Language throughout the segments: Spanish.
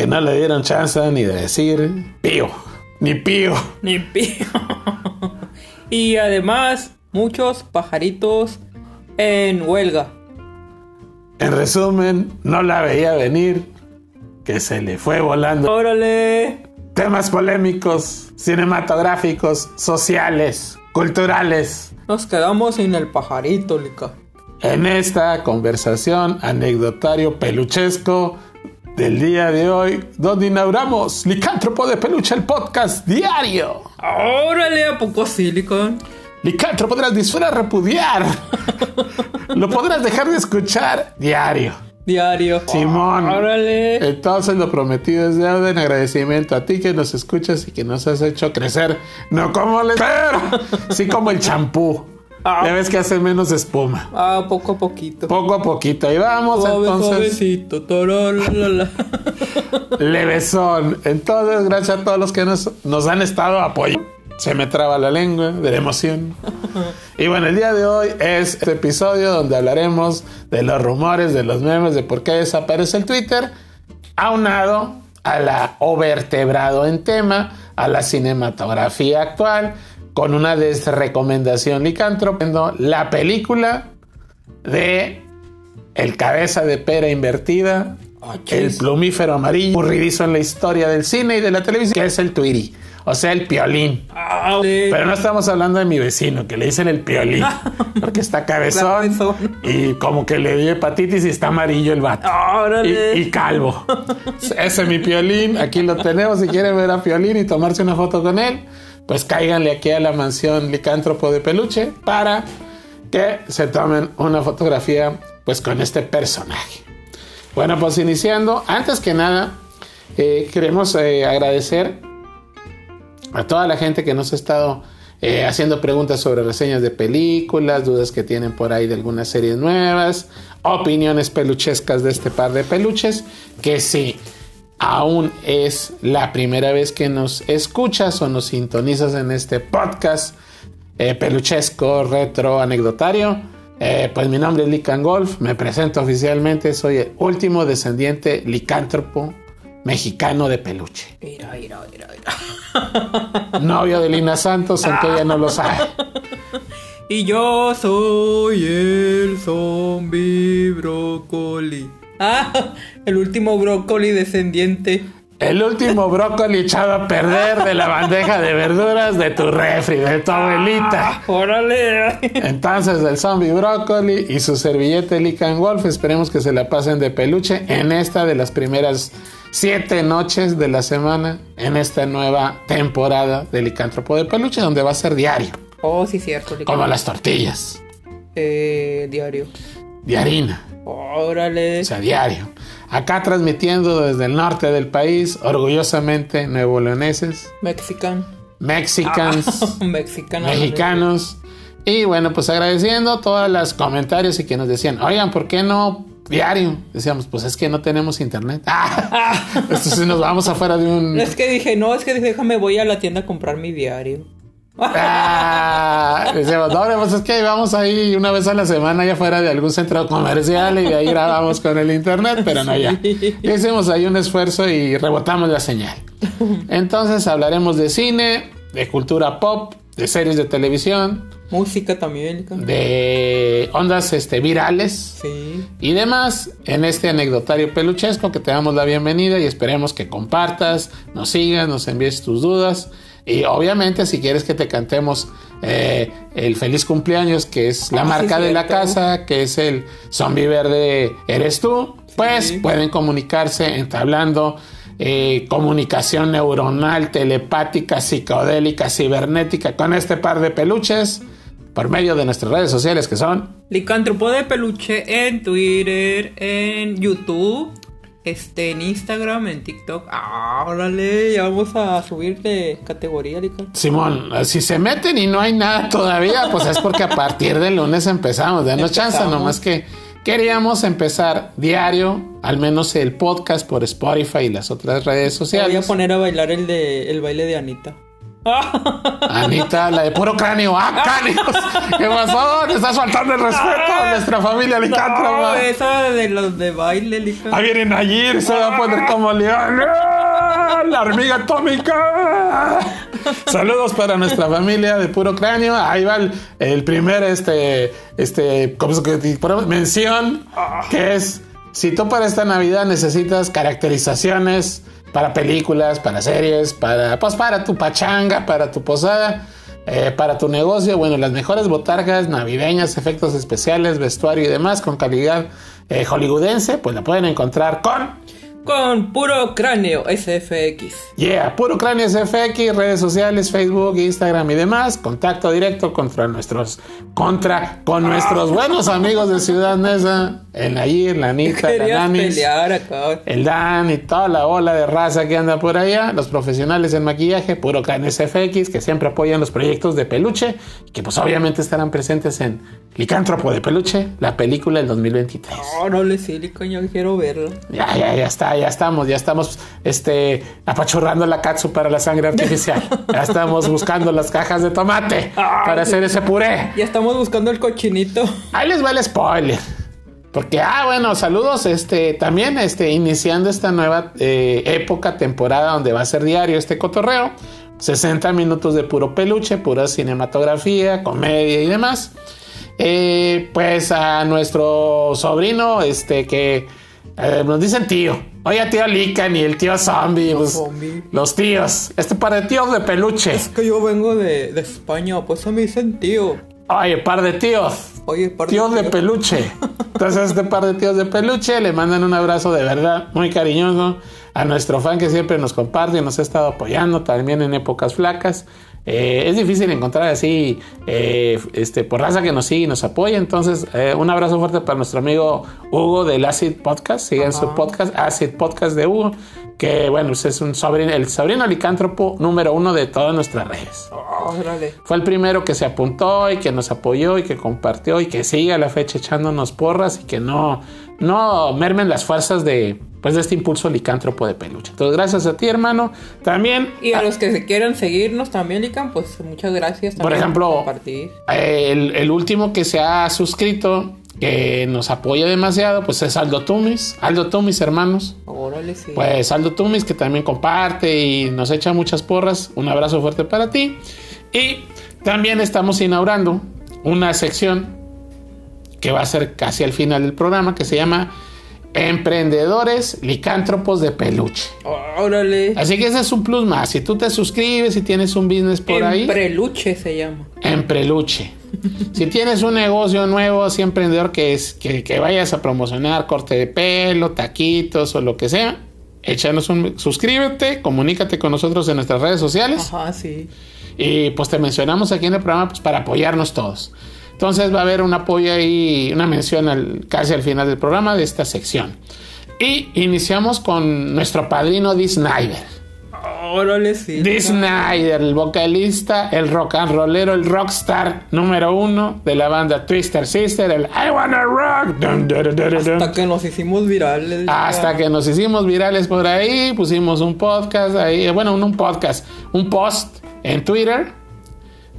que no le dieron chance ni de decir pío, ni pío. Ni pío. y además, muchos pajaritos en huelga. En resumen, no la veía venir, que se le fue volando. ¡Órale! Temas polémicos, cinematográficos, sociales, culturales. Nos quedamos sin el pajarito, Lica. En esta conversación anecdotario peluchesco del día de hoy, donde inauguramos Licántropo de Peluche, el podcast diario. ¡Órale! ¿A poco Silicon? Licántropo podrás disfrutar repudiar. Lo podrás dejar de escuchar diario. Diario. Simón. ¡Órale! Entonces lo prometido es deuda en agradecimiento a ti que nos escuchas y que nos has hecho crecer. No como el pero sí como el champú. Ah. Ya ves que hace menos espuma. Ah, poco a poquito. Poco a poquito. Ahí vamos Suave, entonces. suavecito. torolala. Levesón. Entonces, gracias a todos los que nos, nos han estado apoyando. Se me traba la lengua de la emoción. Y bueno, el día de hoy es este episodio donde hablaremos de los rumores, de los memes, de por qué desaparece el Twitter, aunado a la o vertebrado en tema, a la cinematografía actual, con una desrecomendación licántropo, la película de El cabeza de pera invertida, Ah, el plumífero amarillo, aburridizo en la historia del cine y de la televisión, que es el Twitty, o sea, el piolín. Órale. Pero no estamos hablando de mi vecino, que le dicen el piolín, porque está cabezón y como que le dio hepatitis y está amarillo el vato. ¡Órale! Y, y calvo. Ese es mi piolín. Aquí lo tenemos. Si quieren ver a Piolín y tomarse una foto con él, pues cáiganle aquí a la mansión licántropo de peluche para que se tomen una fotografía pues con este personaje. Bueno, pues iniciando, antes que nada, eh, queremos eh, agradecer a toda la gente que nos ha estado eh, haciendo preguntas sobre reseñas de películas, dudas que tienen por ahí de algunas series nuevas, opiniones peluchescas de este par de peluches, que si aún es la primera vez que nos escuchas o nos sintonizas en este podcast eh, peluchesco, retro, anecdotario, eh, pues mi nombre es Lican Golf, me presento oficialmente, soy el último descendiente licántropo mexicano de peluche Mira, mira, mira, mira. novio de Lina Santos, aunque ella no lo sabe. Y yo soy el zombie brócoli. Ah, el último brócoli descendiente. El último brócoli echado a perder de la bandeja de verduras de tu refri, de tu abuelita. ¡Órale! Entonces, el zombie brócoli y su servillete Lican Wolf, esperemos que se la pasen de peluche en esta de las primeras siete noches de la semana, en esta nueva temporada de Licántropo de Peluche, donde va a ser diario, Oh, sí, cierto. Lica. como las tortillas, Eh, diario. de harina. Órale. O sea, diario. Acá transmitiendo desde el norte del país, orgullosamente nuevo leoneses, Mexican. mexicans, Mexicana. mexicanos. Y bueno, pues agradeciendo todos los comentarios y que nos decían, oigan, ¿por qué no diario? Decíamos, pues es que no tenemos internet. Ah, entonces nos vamos afuera de un... Es que dije, no, es que dije, déjame, voy a la tienda a comprar mi diario. Ah, decíamos, no, pues es que vamos ahí una vez a la semana allá afuera de algún centro comercial y de ahí grabamos con el internet, pero no ya. Hicimos ahí un esfuerzo y rebotamos la señal. Entonces hablaremos de cine, de cultura pop, de series de televisión, Música también. De ondas este, virales Sí. y demás en este anecdotario peluchesco que te damos la bienvenida y esperemos que compartas, nos sigas, nos envíes tus dudas y obviamente si quieres que te cantemos eh, el feliz cumpleaños que es la Ah, sí, marca de la casa, que es el zombie verde eres tú, pues pueden comunicarse entablando eh, comunicación neuronal, telepática, psicodélica, cibernética con este par de peluches por medio de nuestras redes sociales que son Licántropo de peluche en Twitter, en YouTube, este, en Instagram, en TikTok. Ah, órale, ya vamos a subir de categoría, Lica. Simón, si se meten y no hay nada todavía, pues es porque a partir del lunes empezamos. Chance, Empezamos. nomás que queríamos empezar diario, al menos el podcast por Spotify y las otras redes Te voy a sociales. poner a bailar el de el baile de Anita. Anita, la de puro cráneo. ¡Ah, cráneos! ¿Qué pasó? Te estás faltando el respeto a nuestra familia No, licántropa. esa de los de baile, licántropo. Ahí vienen ayer, se va a poner como león. ¡Ah! La hormiga atómica. Saludos para nuestra familia de puro cráneo. Ahí va el, el primer este, este, ¿cómo se llama? mención que es si tú para esta Navidad necesitas caracterizaciones para películas, para series, para pues para tu pachanga, para tu posada. eh, para tu negocio, bueno, las mejores botargas navideñas, efectos especiales, vestuario y demás con calidad eh, hollywoodense, pues la pueden encontrar con Con puro cráneo SFX. Yeah, Puro Cráneo SFX, redes sociales, Facebook, Instagram y demás. Contacto directo contra nuestros, contra, con nuestros buenos amigos de Ciudad Neza, el Nayir, la Anita, la Nanis, pelear el Dan y toda la ola de raza que anda por allá, los profesionales en maquillaje, Puro Cráneo SFX, que siempre apoyan los proyectos de peluche que pues obviamente estarán presentes en Licántropo de Peluche, la película del 2023. Oh, no le silicon, yo quiero verlo. Ya, ya, ya está, ya estamos, ya estamos este, apachurrando la katsu para la sangre artificial. Ya estamos buscando las cajas de tomate para hacer ese puré. Ya estamos buscando el cochinito. Ahí les va el spoiler. Porque, ah, bueno, saludos, este, también, este, iniciando esta nueva eh, época, temporada donde va a ser diario este cotorreo. 60 minutos de puro peluche, pura cinematografía, comedia y demás. Eh, pues a nuestro sobrino, este, que eh, nos dicen tío. Oye, tío Lican y el tío Zombie. pues, zombie. los tíos. Este par de tíos de peluche. Es que yo vengo de, de España, pues a mí dicen tío. Oye, par de tíos. Oye, par de Tíos de tío. peluche. Entonces, este par de tíos de peluche le mandan un abrazo de verdad muy cariñoso a nuestro fan que siempre nos comparte y nos ha estado apoyando también en épocas flacas. Eh, es difícil encontrar así, eh, este, por raza que nos sigue y nos apoya. Entonces, eh, un abrazo fuerte para nuestro amigo Hugo del Acid Podcast. Sigan su podcast, Acid Podcast de Hugo, que bueno, pues es un sobrino, el sobrino licántropo número uno de todas nuestras redes. Órale. Fue el primero que se apuntó y que nos apoyó y que compartió y que sigue a la fecha echándonos porras y que no, no mermen las fuerzas de, pues, de este impulso licántropo de peluche. Entonces, gracias a ti, hermano. También, Y a los que se quieran seguirnos también, Lican, pues muchas gracias. Por también ejemplo, compartir. eh, el, el último que se ha suscrito, que nos apoya demasiado, pues es Aldo Tumis. Aldo Tumis, hermanos. Órale, sí. Pues Aldo Tumis, que también comparte y nos echa muchas porras. Un abrazo fuerte para ti. Y también estamos inaugurando una sección que va a ser casi al final del programa, que se llama Emprendedores Licántropos de Peluche. Órale. Así que ese es un plus más. Si tú te suscribes y tienes un business por ahí, En preluche se llama. en Preluche. Si tienes un negocio nuevo, así emprendedor que, es, que, que vayas a promocionar corte de pelo, taquitos o lo que sea, échanos un suscríbete, comunícate con nosotros en nuestras redes sociales Ajá, sí. y pues te mencionamos aquí en el programa pues, para apoyarnos todos. Entonces va a haber un apoyo ahí, una mención al, casi al final del programa de esta sección. Y iniciamos con nuestro padrino Dee Snyder. Órale, sí. Dee Snyder, el vocalista, el rock and rollero, el rockstar número uno de la banda Twister Sister, el I Wanna Rock. Dun, dun, dun, dun, dun. Hasta que nos hicimos virales. Hasta que nos hicimos virales por ahí, pusimos un podcast ahí, bueno, un, un podcast, un post en Twitter.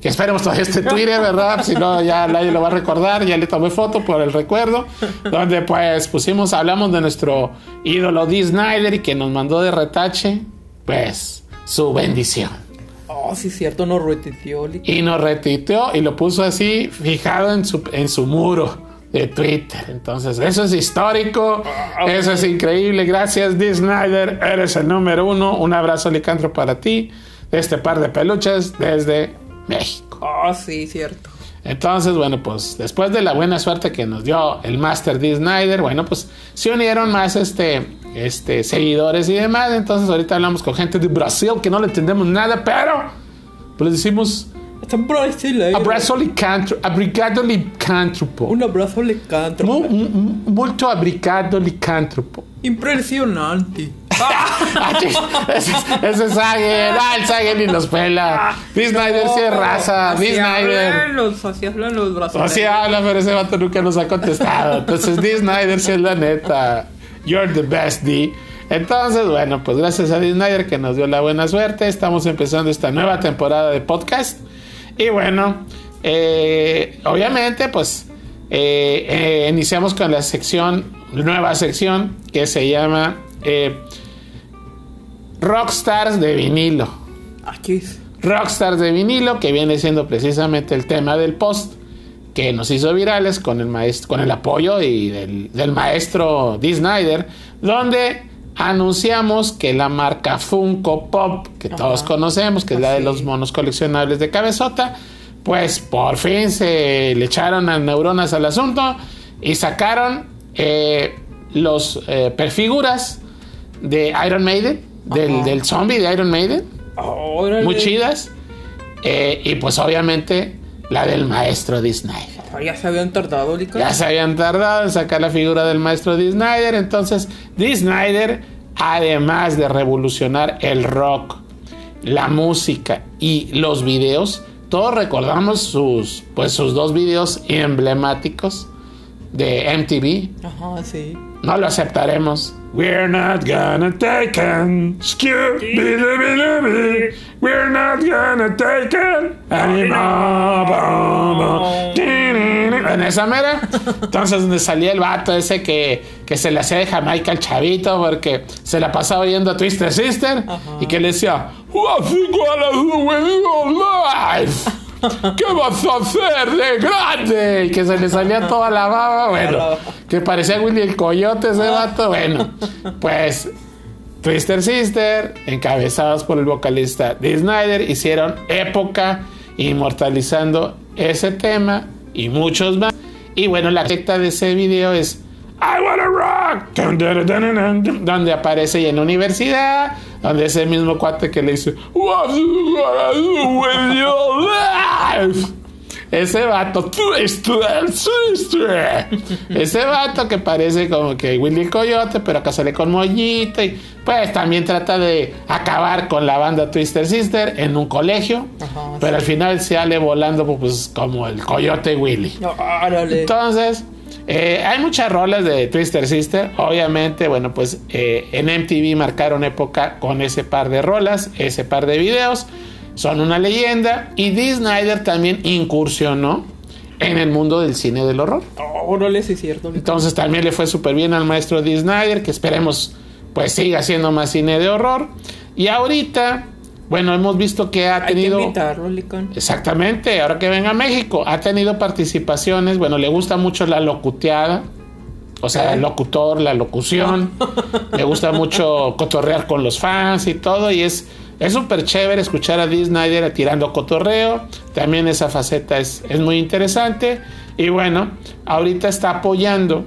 Que esperemos todavía este Twitter, ¿verdad? Si no, ya nadie lo va a recordar. Ya le tomé foto por el recuerdo. Donde pues pusimos, hablamos de nuestro ídolo Dee Snyder y que nos mandó de retache, pues, su bendición. Oh, sí, cierto, nos retuiteó. Lican. Y nos retuiteó y lo puso así, fijado en su, en su muro de Twitter. Entonces, eso es histórico, eso es increíble. Gracias, Dee Snyder, eres el número uno. Un abrazo licantro para ti, de este par de peluches desde México. Oh, sí, cierto. Entonces, bueno, pues después de la buena suerte que nos dio el Master D. Snyder, bueno, pues se unieron más este, este, seguidores y demás. Entonces, ahorita hablamos con gente de Brasil que no le entendemos nada, pero pues les decimos Está en brasileiro. abrazo licántropo. Un abrazo licántropo. Mu- mu- Muito abrigado licántropo. Impresionante. Ah, ese, ese es Sagen, ah, el Sagen ni los pela. Dee Snyder sí es raza, Dee Snyder. los, así hablan los brasileños. Así habla, pero ese vato nunca nos ha contestado. Entonces, Dee Snyder sí es la neta. You're the best, D. Entonces, bueno, pues gracias a Disney que nos dio la buena suerte. Estamos empezando esta nueva temporada de podcast. Y bueno, eh, obviamente, pues eh, eh, iniciamos con la sección, nueva sección que se llama eh, Rockstars de vinilo. Ah, chis. Rockstars de vinilo, que viene siendo precisamente el tema del post que nos hizo virales con el maestro, con el apoyo y del, del maestro Dee Snyder, donde anunciamos que la marca Funko Pop, que Ajá. todos conocemos, que es la de los monos coleccionables de cabezota, pues por fin se le echaron a neuronas al asunto y sacaron eh, los eh, perfiguras de Iron Maiden, del, Ajá. del zombie de Iron Maiden Órale. muy chidas. Eh, y pues obviamente la del maestro Dee Snyder. Ah, Ya se habían tardado, Lica. Ya se habían tardado en sacar la figura del maestro Dee Snyder. Entonces, Dee Snyder, además de revolucionar el rock, la música y los videos, todos recordamos sus, pues, sus dos videos emblemáticos de MTV. Ajá, sí. No lo aceptaremos. We're not gonna take him. Scooby-Dooby-Dooby. We're not gonna take him anymore. En esa mera. Entonces, donde salía el vato ese que, que se le hacía de Jamaica al chavito porque se la pasaba oyendo a Twister Sister y que le decía: What you gonna do with your life? ¿Qué vas a hacer de grande? Y que se le salía toda la baba, bueno, que parecía Willy el Coyote ese vato, bueno, pues Twister Sister, encabezados por el vocalista Dee Snyder, hicieron época inmortalizando ese tema y muchos más. Y bueno, la recta de ese video es I wanna rock, donde aparece en la universidad, donde es el mismo cuate que le life? Ese vato. Ese vato que parece como que Willy el Coyote, pero acá sale con mollito y pues también trata de acabar con la banda Twister Sister en un colegio, Ajá, pero al final sale volando pues como el Coyote Willy. Entonces, eh, hay muchas rolas de Twister Sister. Obviamente, bueno, pues eh, en MTV marcaron época con ese par de rolas, ese par de videos. Son una leyenda. Y Dee Snyder también incursionó en el mundo del cine del horror. Órale, sí es cierto. Entonces también le fue súper bien al maestro Dee Snyder, que esperemos pues siga haciendo más cine de horror. Y ahorita, bueno, hemos visto que ha Hay que tenido... invitarlo, Licón. Exactamente, ahora que venga a México, ha tenido participaciones, bueno, le gusta mucho la locuteada, o sea, el locutor, la locución, le gusta mucho cotorrear con los fans y todo, y es es súper chévere escuchar a Dee Snyder tirando cotorreo, también esa faceta es, es muy interesante, y bueno, ahorita está apoyando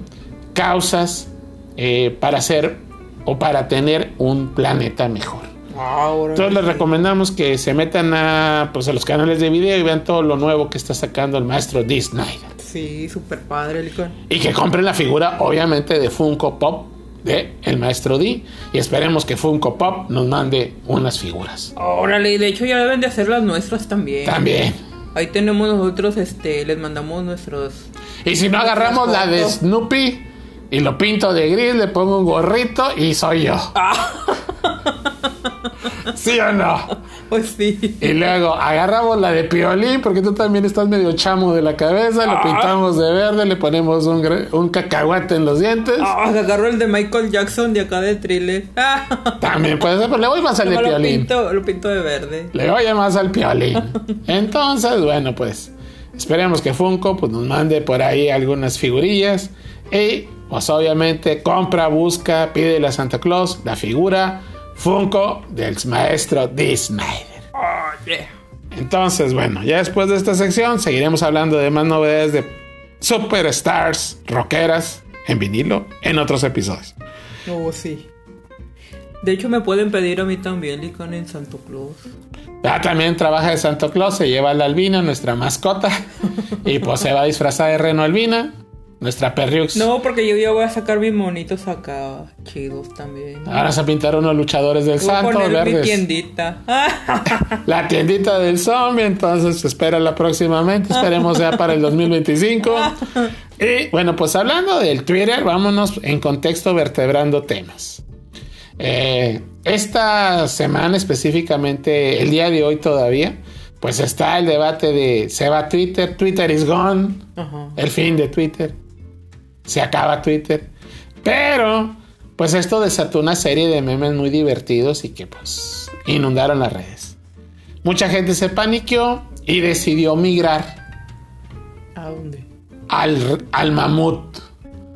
causas eh, para hacer o para tener un planeta mejor. Ah. Entonces les recomendamos que se metan a, pues, a los canales de video y vean todo lo nuevo que está sacando el maestro Dee Snyder. Sí, súper padre, Licón. Y que compren la figura, obviamente, de Funko Pop de el maestro Dee. Y esperemos que Funko Pop nos mande unas figuras. Órale, de hecho ya deben de hacer las nuestras también. También. Ahí tenemos nosotros, este, les mandamos nuestros... Y si no agarramos la de Snoopy y lo pinto de gris, le pongo un gorrito y soy yo. ¿Sí o no? Pues sí. Y luego agarramos la de Piolín, porque tú también estás medio chamo de la cabeza, lo pintamos de verde, le ponemos un, un cacahuate en los dientes. Ah, agarró el de Michael Jackson de acá de thriller. Ah, También puede ser, pero le voy más al de lo Piolín. pinto, lo pinto de verde. Le voy más al Piolín. Entonces, bueno, pues esperemos que Funko pues, nos mande por ahí algunas figurillas. Y, pues obviamente, compra, busca, pide a Santa Claus la figura Funko del maestro Dee Snyder. Oh, yeah. Entonces, bueno, ya después de esta sección seguiremos hablando de más novedades de superstars rockeras en vinilo en otros episodios. Oh, sí. De hecho, me pueden pedir a mí también, Licón, en Santo Claus. Ya también trabaja de Santo Claus, se lleva a la Albina, nuestra mascota, y pues se va a disfrazar de Reno Albina, nuestra Perriux. No, porque yo ya voy a sacar mis monitos acá, chidos también. Ahora se pintaron unos luchadores del Voy a Santo, poner mi tiendita. La tiendita del zombie, entonces espérala próximamente, esperemos sea para el 2025. Y bueno, pues hablando del Twitter, vámonos en contexto vertebrando temas. Eh, esta semana específicamente, el día de hoy todavía, pues está el debate de se va Twitter, Twitter is gone, Ajá. el fin de Twitter, se acaba Twitter. Pero, pues esto desató una serie de memes muy divertidos y que pues inundaron las redes. Mucha gente se paniqueó y decidió migrar ¿A dónde? al, al mamut.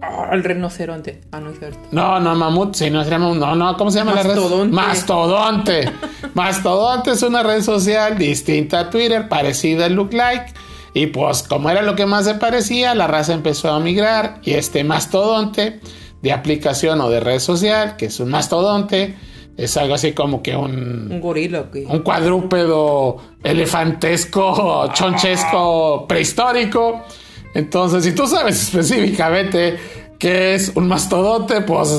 Ah, al rinoceronte. Ah, no es cierto. No, no, mamut, si no se llama, no, no, ¿cómo se llama la red? Mastodonte. Mastodonte. Mastodonte es una red social distinta a Twitter, parecida al Look Like. Y pues, como era lo que más se parecía, la raza empezó a migrar. Y este mastodonte de aplicación o de red social, que es un mastodonte, es algo así como que un, Un gorila, un cuadrúpedo elefantesco, chonchesco, prehistórico. Entonces, si tú sabes específicamente qué es un mastodonte, pues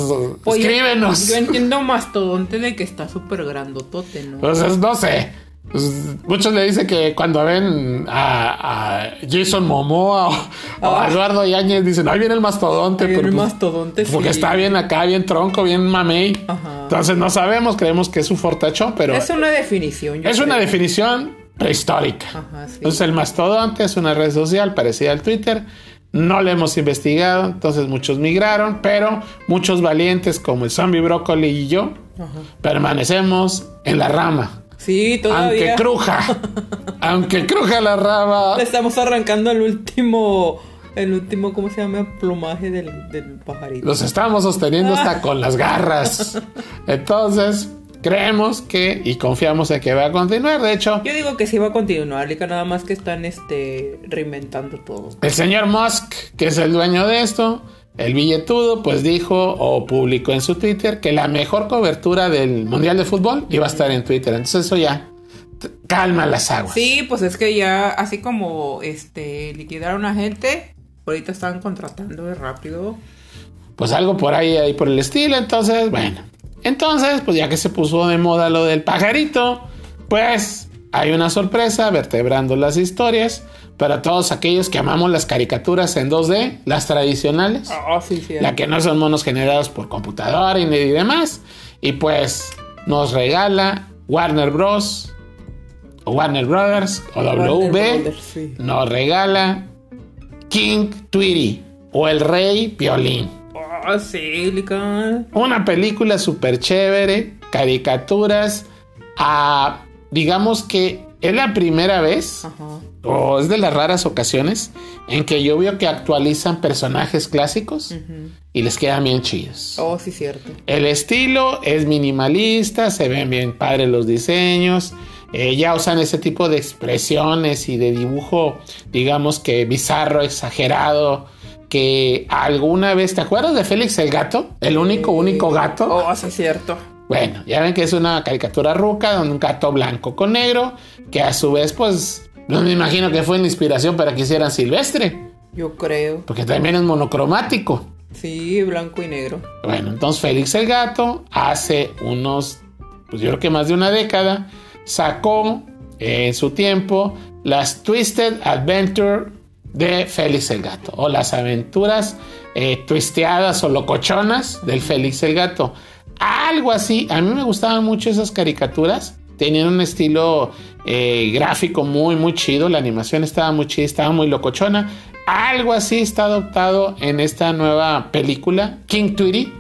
Oye, escríbenos. Yo entiendo mastodonte de que está súper grandotote, ¿no? Entonces, no sé. Pues, muchos le dicen que cuando ven a, a Jason Momoa o, o a Ah. Eduardo Yáñez, dicen, ahí viene el mastodonte. Ahí viene pero, el pues, Porque está bien acá, bien tronco, bien mamey. Ajá. Entonces no sabemos, creemos que es un fortachón, pero Es una definición. yo es una definición prehistórica. Ajá, sí. Entonces el mastodonte es una red social parecida al Twitter. No lo hemos investigado, entonces muchos migraron, pero muchos valientes como el zombie brócoli y yo Ajá. permanecemos en la rama. Sí, Aunque todavía. cruja, aunque cruja la rama, Le estamos arrancando el último. El último, ¿cómo se llama? Plumaje del, del pajarito. los estamos sosteniendo hasta con las garras. Entonces, creemos que y confiamos en que va a continuar. De hecho, Yo digo que sí va a continuar, nada más que están este reinventando todo. El señor Musk, que es el dueño de esto, el billetudo, pues dijo o publicó en su Twitter que la mejor cobertura del Mundial de Fútbol iba a estar en Twitter. Entonces eso ya calma las aguas. Sí, pues es que ya, así como este liquidaron a gente, ahorita están contratando de rápido. Pues algo por ahí, ahí por el estilo. Entonces, bueno. Entonces, pues ya que se puso de moda lo del pajarito, pues hay una sorpresa vertebrando las historias para todos aquellos que amamos las caricaturas en 2D, las tradicionales. Ah, sí, sí. la que no son monos generados por computadora y, demás. Y pues nos regala Warner Bros. o Warner Brothers o Warner W. Brothers, sí. Nos regala King Tweety o el Rey Piolín. Ah, sí. Una película súper chévere, caricaturas. a digamos que es la primera vez Ajá. o es de las raras ocasiones en que yo veo que actualizan personajes clásicos y les quedan bien chidos. Oh, sí, cierto. El estilo es minimalista, se ven bien padres los diseños. eh, ya usan ese tipo de expresiones y de dibujo, digamos que bizarro, exagerado. Que alguna vez, ¿te acuerdas de Félix el gato? El único, único gato. Oh, sí, cierto. Bueno, ya ven que es una caricatura ruca, donde un gato blanco con negro, que a su vez, pues, no me imagino que fue una inspiración para que hicieran Silvestre, Yo creo. porque también es monocromático. Sí, blanco y negro. Bueno, entonces Félix el Gato hace unos, pues yo creo que más de una década, sacó eh, en su tiempo las Twisted Adventure de Félix el Gato, o las aventuras eh, twisteadas o locochonas del Félix el Gato. Algo así, a mí me gustaban mucho esas caricaturas. Tenían un estilo eh, gráfico muy, muy chido. La animación estaba muy chida, estaba muy locochona. Algo así está adoptado en esta nueva película, King Tweety,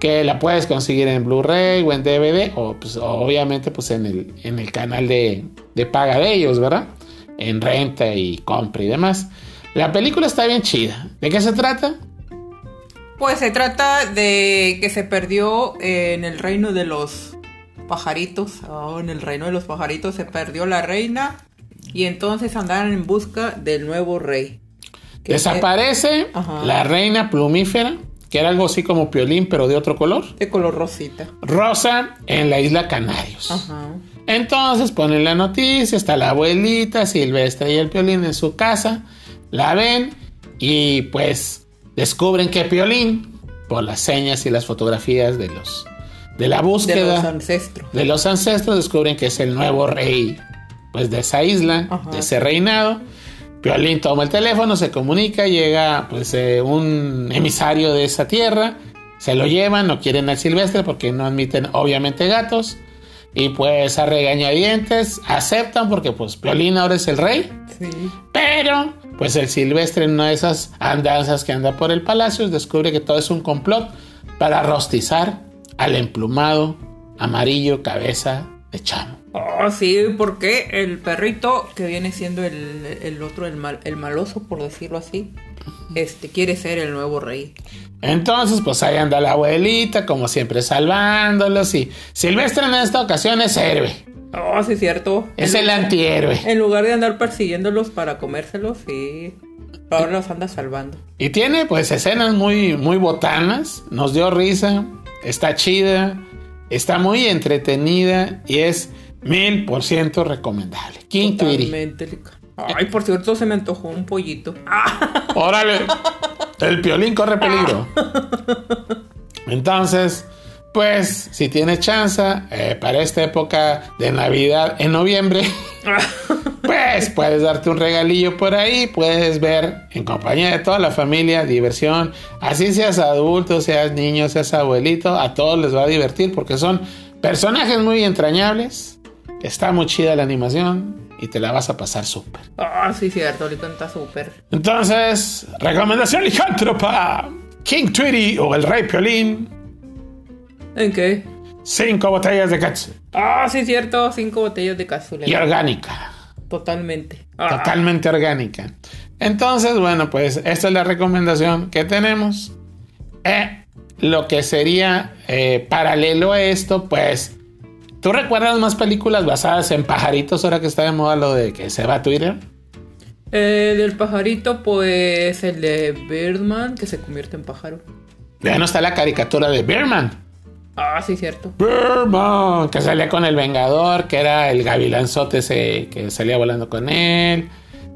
que la puedes conseguir en Blu-ray o en DVD, o pues, obviamente pues en el, en el canal de, de paga de ellos, ¿verdad? En renta y compra y demás. La película está bien chida. ¿De qué se trata? Pues se trata de que se perdió en el reino de los pajaritos. Oh, en el reino de los pajaritos se perdió la reina. Y entonces andaron en busca del nuevo rey. Que Desaparece Ajá. la reina plumífera, que era algo así como piolín, pero de otro color. De color rosita. Rosa en la isla Canarios. Ajá. Entonces ponen la noticia, está la abuelita Silvestre y el Piolín en su casa, la ven y pues descubren que Piolín, por las señas y las fotografías de los de la De búsqueda los ancestros. de los ancestros, descubren que es el nuevo rey pues de esa isla, Ajá. de ese reinado. Piolín toma el teléfono, se comunica, llega pues eh, un emisario de esa tierra se lo llevan, no quieren al silvestre porque no admiten obviamente gatos. Y pues a regañadientes aceptan porque pues Piolín ahora es el rey. Sí. Pero pues el silvestre en una de esas andanzas que anda por el palacio descubre que todo es un complot para rostizar al emplumado amarillo cabeza de chamo. Oh, sí, porque el perrito que viene siendo el, el otro, el, mal, el maloso, por decirlo así, este quiere ser el nuevo rey. Entonces, pues ahí anda la abuelita, como siempre, salvándolos. Y Silvestre en esta ocasión es héroe. Oh, sí, cierto. Es el antihéroe. En lugar de andar persiguiéndolos para comérselos, sí. Ahora los anda salvando. Y tiene pues escenas muy, muy botanas. Nos dio risa. Está chida. Está muy entretenida. Y es mil por ciento recomendable. Lica- Ay, por cierto, se me antojó un pollito. Ah, Órale. El piolín corre peligro. Entonces, pues, si tienes chance eh, para esta época de Navidad en noviembre, pues puedes darte un regalillo por ahí, puedes ver en compañía de toda la familia diversión, así seas adulto, seas niño, seas abuelito, a todos les va a divertir porque son personajes muy entrañables, está muy chida la animación y te la vas a pasar súper. Ah, sí, cierto, le canta súper. Entonces, recomendación licántropa. King Tweety o el Rey Piolín. ¿En qué? Cinco botellas de katsu. Ah, sí, cierto, cinco botellas de cazuela. Y orgánica. Totalmente. Ah, Totalmente orgánica. Entonces, bueno, pues esta es la recomendación que tenemos. Eh, lo que sería eh, paralelo a esto, pues... ¿Tú recuerdas más películas basadas en pajaritos ahora que está de moda lo de que se va a Twitter? eh, del pajarito, pues el de Birdman, que se convierte en pájaro. Ya no está la caricatura de Bearman. Ah, sí, cierto. Birdman, que salía con el Vengador, que era el gavilanzote ese que salía volando con él,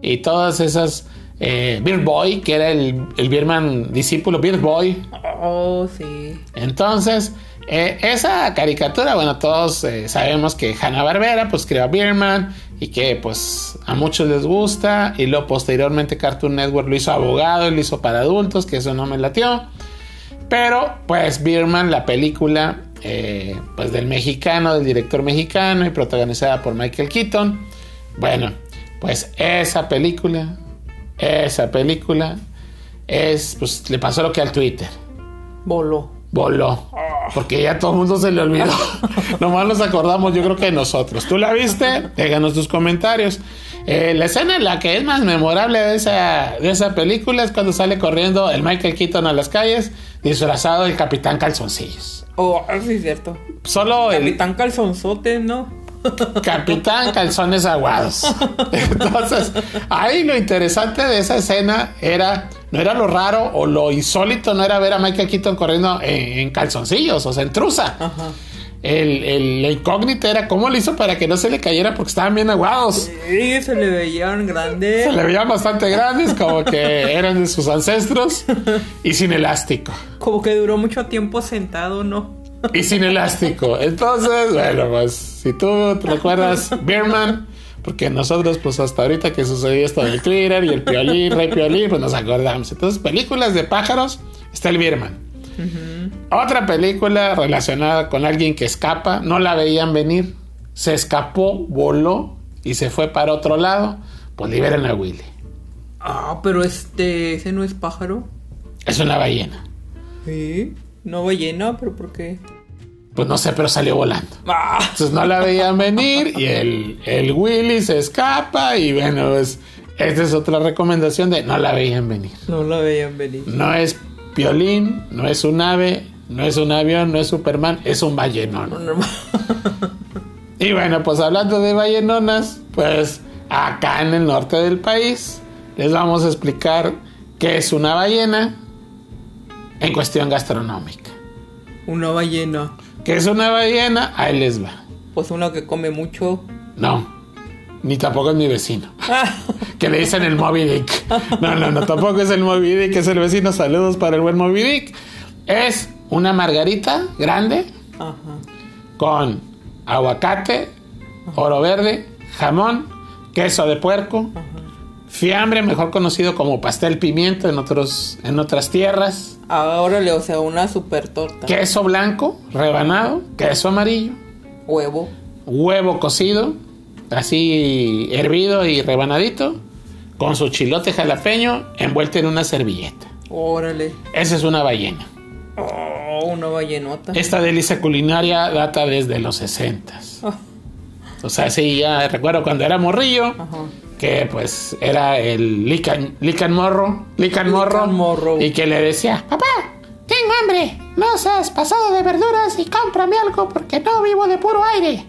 y todas esas. Eh, Boy, que era el, el Birdman discípulo, Beard Boy. Oh, sí. Entonces, eh, esa caricatura, bueno, todos eh, sabemos que Hanna-Barbera pues creó a Birdman y que pues a muchos les gusta, y luego posteriormente Cartoon Network lo hizo abogado y lo hizo para adultos, que eso no me latió. Pero, pues, Birman, la película, eh, pues, del mexicano, del director mexicano y protagonizada por Michael Keaton. Bueno, pues, esa película, esa película, es, pues, le pasó lo que al Twitter. Voló. Voló. Porque ya todo el mundo se le olvidó. Nomás nos acordamos, yo creo que nosotros. ¿Tú la viste? Déjanos tus comentarios. Eh, la escena en la que es más memorable de esa, de esa película es cuando sale corriendo el Michael Keaton a las calles disfrazado del Capitán Calzoncillos. Oh, ah, sí, cierto. Solo el Capitán Calzonzote, ¿no? Capitán Calzones Aguados. Entonces, ahí lo interesante de esa escena era, no era lo raro o lo insólito, no era ver a Michael Keaton corriendo en, en calzoncillos, o sea, en truza. Ajá. El, el- la incógnita era cómo lo hizo para que no se le cayera porque estaban bien aguados. Sí, se le veían grandes. Se le veían bastante grandes, como que eran de sus ancestros, y sin elástico. Como que duró mucho tiempo sentado, ¿no? Y sin elástico. Entonces, bueno, pues si tú te recuerdas Beerman, porque nosotros, pues hasta ahorita que sucedió esto del Twitter y el Piolín, Rey Piolín, pues nos acordamos. Entonces, películas de pájaros, está el Beerman. Otra película relacionada con alguien que escapa, no la veían venir, se escapó, voló y se fue para otro lado, pues liberen a Willy. Ah, pero este, ese no es pájaro. Es una ballena. Sí. No ballena, pero ¿por qué? Pues no sé, pero salió volando. Ah, Entonces no la veían venir y el, el Willy se escapa y bueno, pues esta es otra recomendación de no la veían venir. no la veían venir. No es piolín, no es un ave, no es un avión, no es Superman, es un ballenón. Normal. Y bueno, pues hablando de ballenonas, pues acá en el norte del país les vamos a explicar qué es una ballena en cuestión gastronómica. Una ballena. ¿Qué es una ballena? Ahí les va. Pues una que come mucho. No, ni tampoco es mi vecino. que le dicen el Moby Dick. No, no, no, tampoco es el Moby Dick, es el vecino. Saludos para el buen Moby Dick. Es una margarita grande Ajá. con aguacate, oro verde, jamón, queso de puerco, fiambre, mejor conocido como pastel pimiento en, otros, en otras tierras, Ahora le, o sea, una super torta. queso blanco rebanado, queso amarillo, Huevo. huevo cocido, así hervido y rebanadito, con su chilote jalapeño envuelto en una servilleta. Órale. Esa es una ballena. Oh, una ballenota. Esta delicia culinaria data desde los 60. Ah, O sea, sí, ya recuerdo cuando era morrillo, Ajá. que pues era el lican, lican morro, lican morro, Lican morro. y que le decía, papá, tengo hambre, no seas pasado de verduras y cómprame algo porque no vivo de puro aire.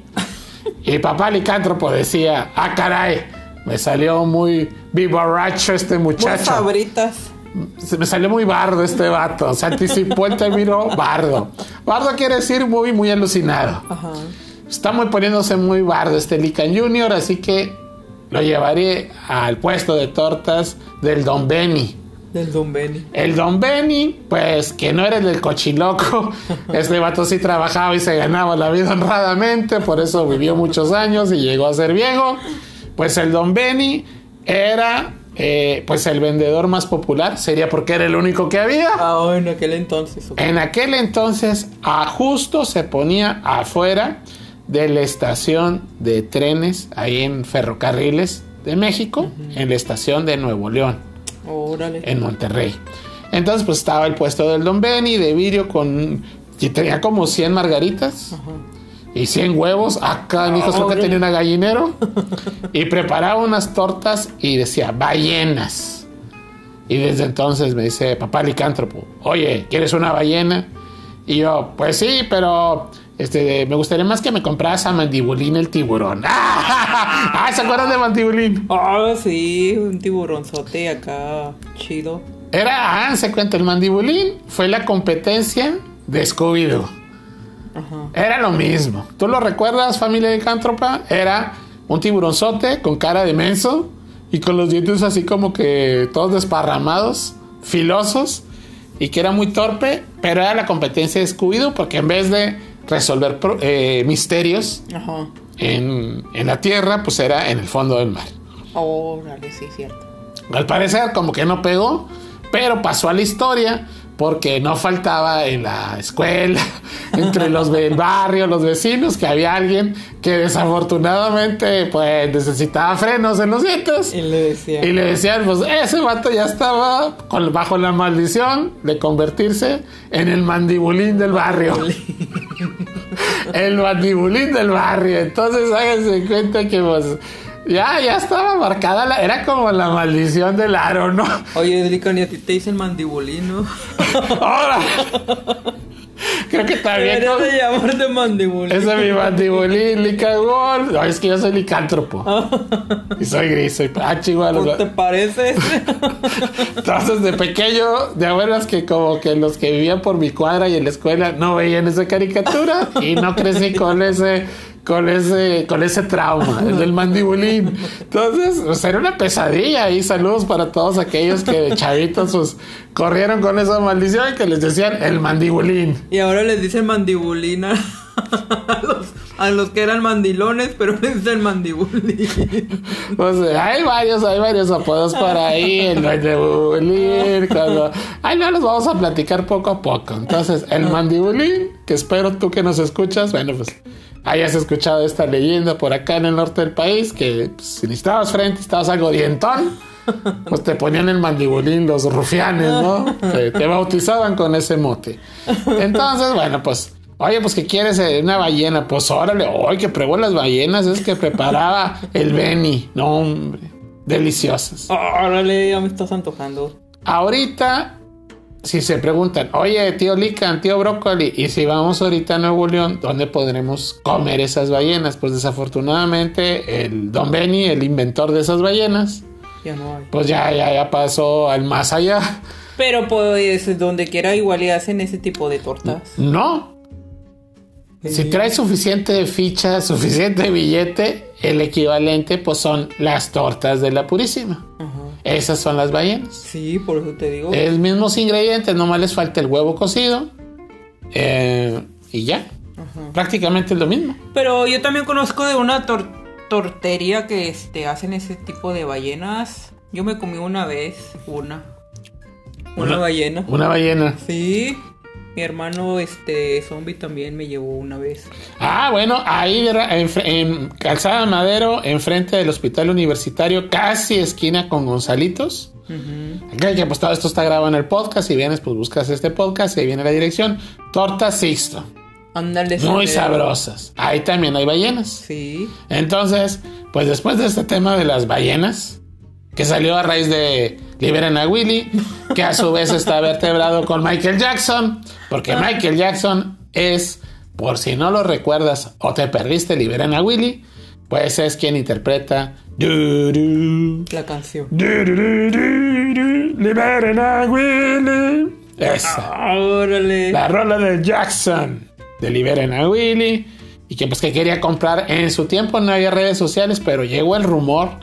Y papá licántropo decía, ah, caray, me salió muy vivarracho este Muy muchacho. sabritas. Se me salió muy bardo este vato. Se anticipó el término bardo. Bardo quiere decir muy, muy alucinado. Ajá. Está muy poniéndose muy bardo este Lican Junior, así que lo llevaré al puesto de tortas del Don Benny. Del Don Benny. El Don Benny, pues que no era el del cochiloco. Este vato sí trabajaba y se ganaba la vida honradamente, por eso vivió muchos años y llegó a ser viejo. Pues el Don Benny era eh, pues el vendedor más popular, sería porque era el único que había. Ah, en aquel entonces. En aquel entonces, a justo se ponía afuera de la estación de trenes, ahí en Ferrocarriles de México, en la estación de Nuevo León, Órale. en Monterrey. Entonces, pues estaba el puesto del Don Benny de vidrio con. Y tenía como 100 margaritas Ajá. y 100 huevos. Acá, mi hijo, creo que tenía una gallinero. y preparaba unas tortas y decía, ballenas. Y desde entonces me dice, papá licántropo, oye, ¿quieres una ballena? Y yo, pues sí, pero este, me gustaría más que me compras a Mandibulín el tiburón. ¡Ah! ¿Se acuerdan de Mandibulín? Ah, sí, un tiburonzote acá chido. Era, ah, se cuenta, el Mandibulín fue la competencia de Scooby-Doo. Era lo mismo. ¿Tú lo recuerdas, familia de Cántropa? Era un tiburonzote con cara de menso y con los dientes así como que todos desparramados, filosos, y que era muy torpe, pero era la competencia de Scooby-Doo porque en vez de resolver pro- eh, misterios Ajá. en, en la tierra, pues era en el fondo del mar. Órale, sí, cierto. Al parecer como que no pegó, pero pasó a la historia porque no faltaba en la escuela, entre los del barrio, los vecinos, que había alguien que desafortunadamente pues necesitaba frenos en los dientes. Y le decía. Y le decían, pues ese vato ya estaba con- bajo la maldición de convertirse en el mandibulín del barrio. el mandibulín del barrio. Entonces háganse cuenta que pues ya, ya estaba marcada, la, era como la maldición del aro, ¿no? Oye, Lican, y a ti te dicen mandibulino. Ahora. Creo que también Deberías de llamarte mandibulino. ese es mi mandibulín, licagol. No, es que yo soy licántropo. y soy gris, soy... Ah, chihuahua. ¿Cómo te pareces? Entonces, de pequeño, de abuelas que como que los que vivían por mi cuadra y en la escuela no veían esa caricatura y no crecí con ese, con ese, con ese trauma, el del mandibulín. Entonces, pues era una pesadilla y saludos para todos aquellos que de chavitos pues, corrieron con esa maldición y que les decían el mandibulín. y ahora les dicen mandibulina a los, a los que eran mandilones, pero les dicen mandibulín. Pues eh, hay varios, hay varios apodos por ahí, el mandibulín, cuando... Ay, no, los vamos a platicar poco a poco. Entonces, el mandibulín, que espero tú que nos escuchas, bueno, pues hayas escuchado esta leyenda por acá en el norte del país, que pues, si necesitabas frente, estabas algo dientón, pues te ponían el mandibulín los rufianes, ¿no? Te, te bautizaban con ese mote. Entonces, bueno, pues... Oye, pues que quieres eh, una ballena, pues órale, oye, que pruebo las ballenas, es que preparaba el Beni, no hombre, deliciosas. Órale, ya me estás antojando. Ahorita, si se preguntan, oye, tío Lican, tío Brócoli, y si vamos ahorita a Nuevo León, ¿dónde podremos comer esas ballenas? Pues desafortunadamente, el Don Beni, el inventor de esas ballenas, Ya no hay. pues ya, ya, ya pasó al más allá. Pero pues donde quiera igual y hacen ese tipo de tortas. No. Si traes suficiente ficha, suficiente billete, el equivalente pues son las tortas de la Purísima. Ajá. Esas son las ballenas. Sí, por eso te digo. Es mismos ingredientes, nomás les falta el huevo cocido. eh, y ya. Ajá. Prácticamente es lo mismo. Pero yo también conozco de una tor- tortería que este, hacen ese tipo de ballenas. Yo me comí una vez, una. Una, Una- ballena. Una ballena. Sí. Mi hermano, este, zombie también me llevó una vez. Ah, bueno, ahí en, en Calzada Madero, enfrente del Hospital Universitario, casi esquina con Gonzalitos. Ujú. Aquí, que pues todo esto está grabado en el podcast. Si vienes, pues buscas este podcast y ahí viene la dirección. Torta Sixto. Ándale. Muy sabrosas. Ahí también hay ballenas. Sí. Entonces, pues después de este tema de las ballenas, que salió a raíz de Liberen a Willy, que a su vez está vertebrado con Michael Jackson, porque Michael Jackson es, por si no lo recuerdas o te perdiste Liberen a Willy, pues es quien interpreta du, du, La canción. du, du, du, du, du, Liberen a Willy. Esa. Órale. La rola de Jackson de Liberen a Willy y que pues que quería comprar en su tiempo no había redes sociales pero llegó el rumor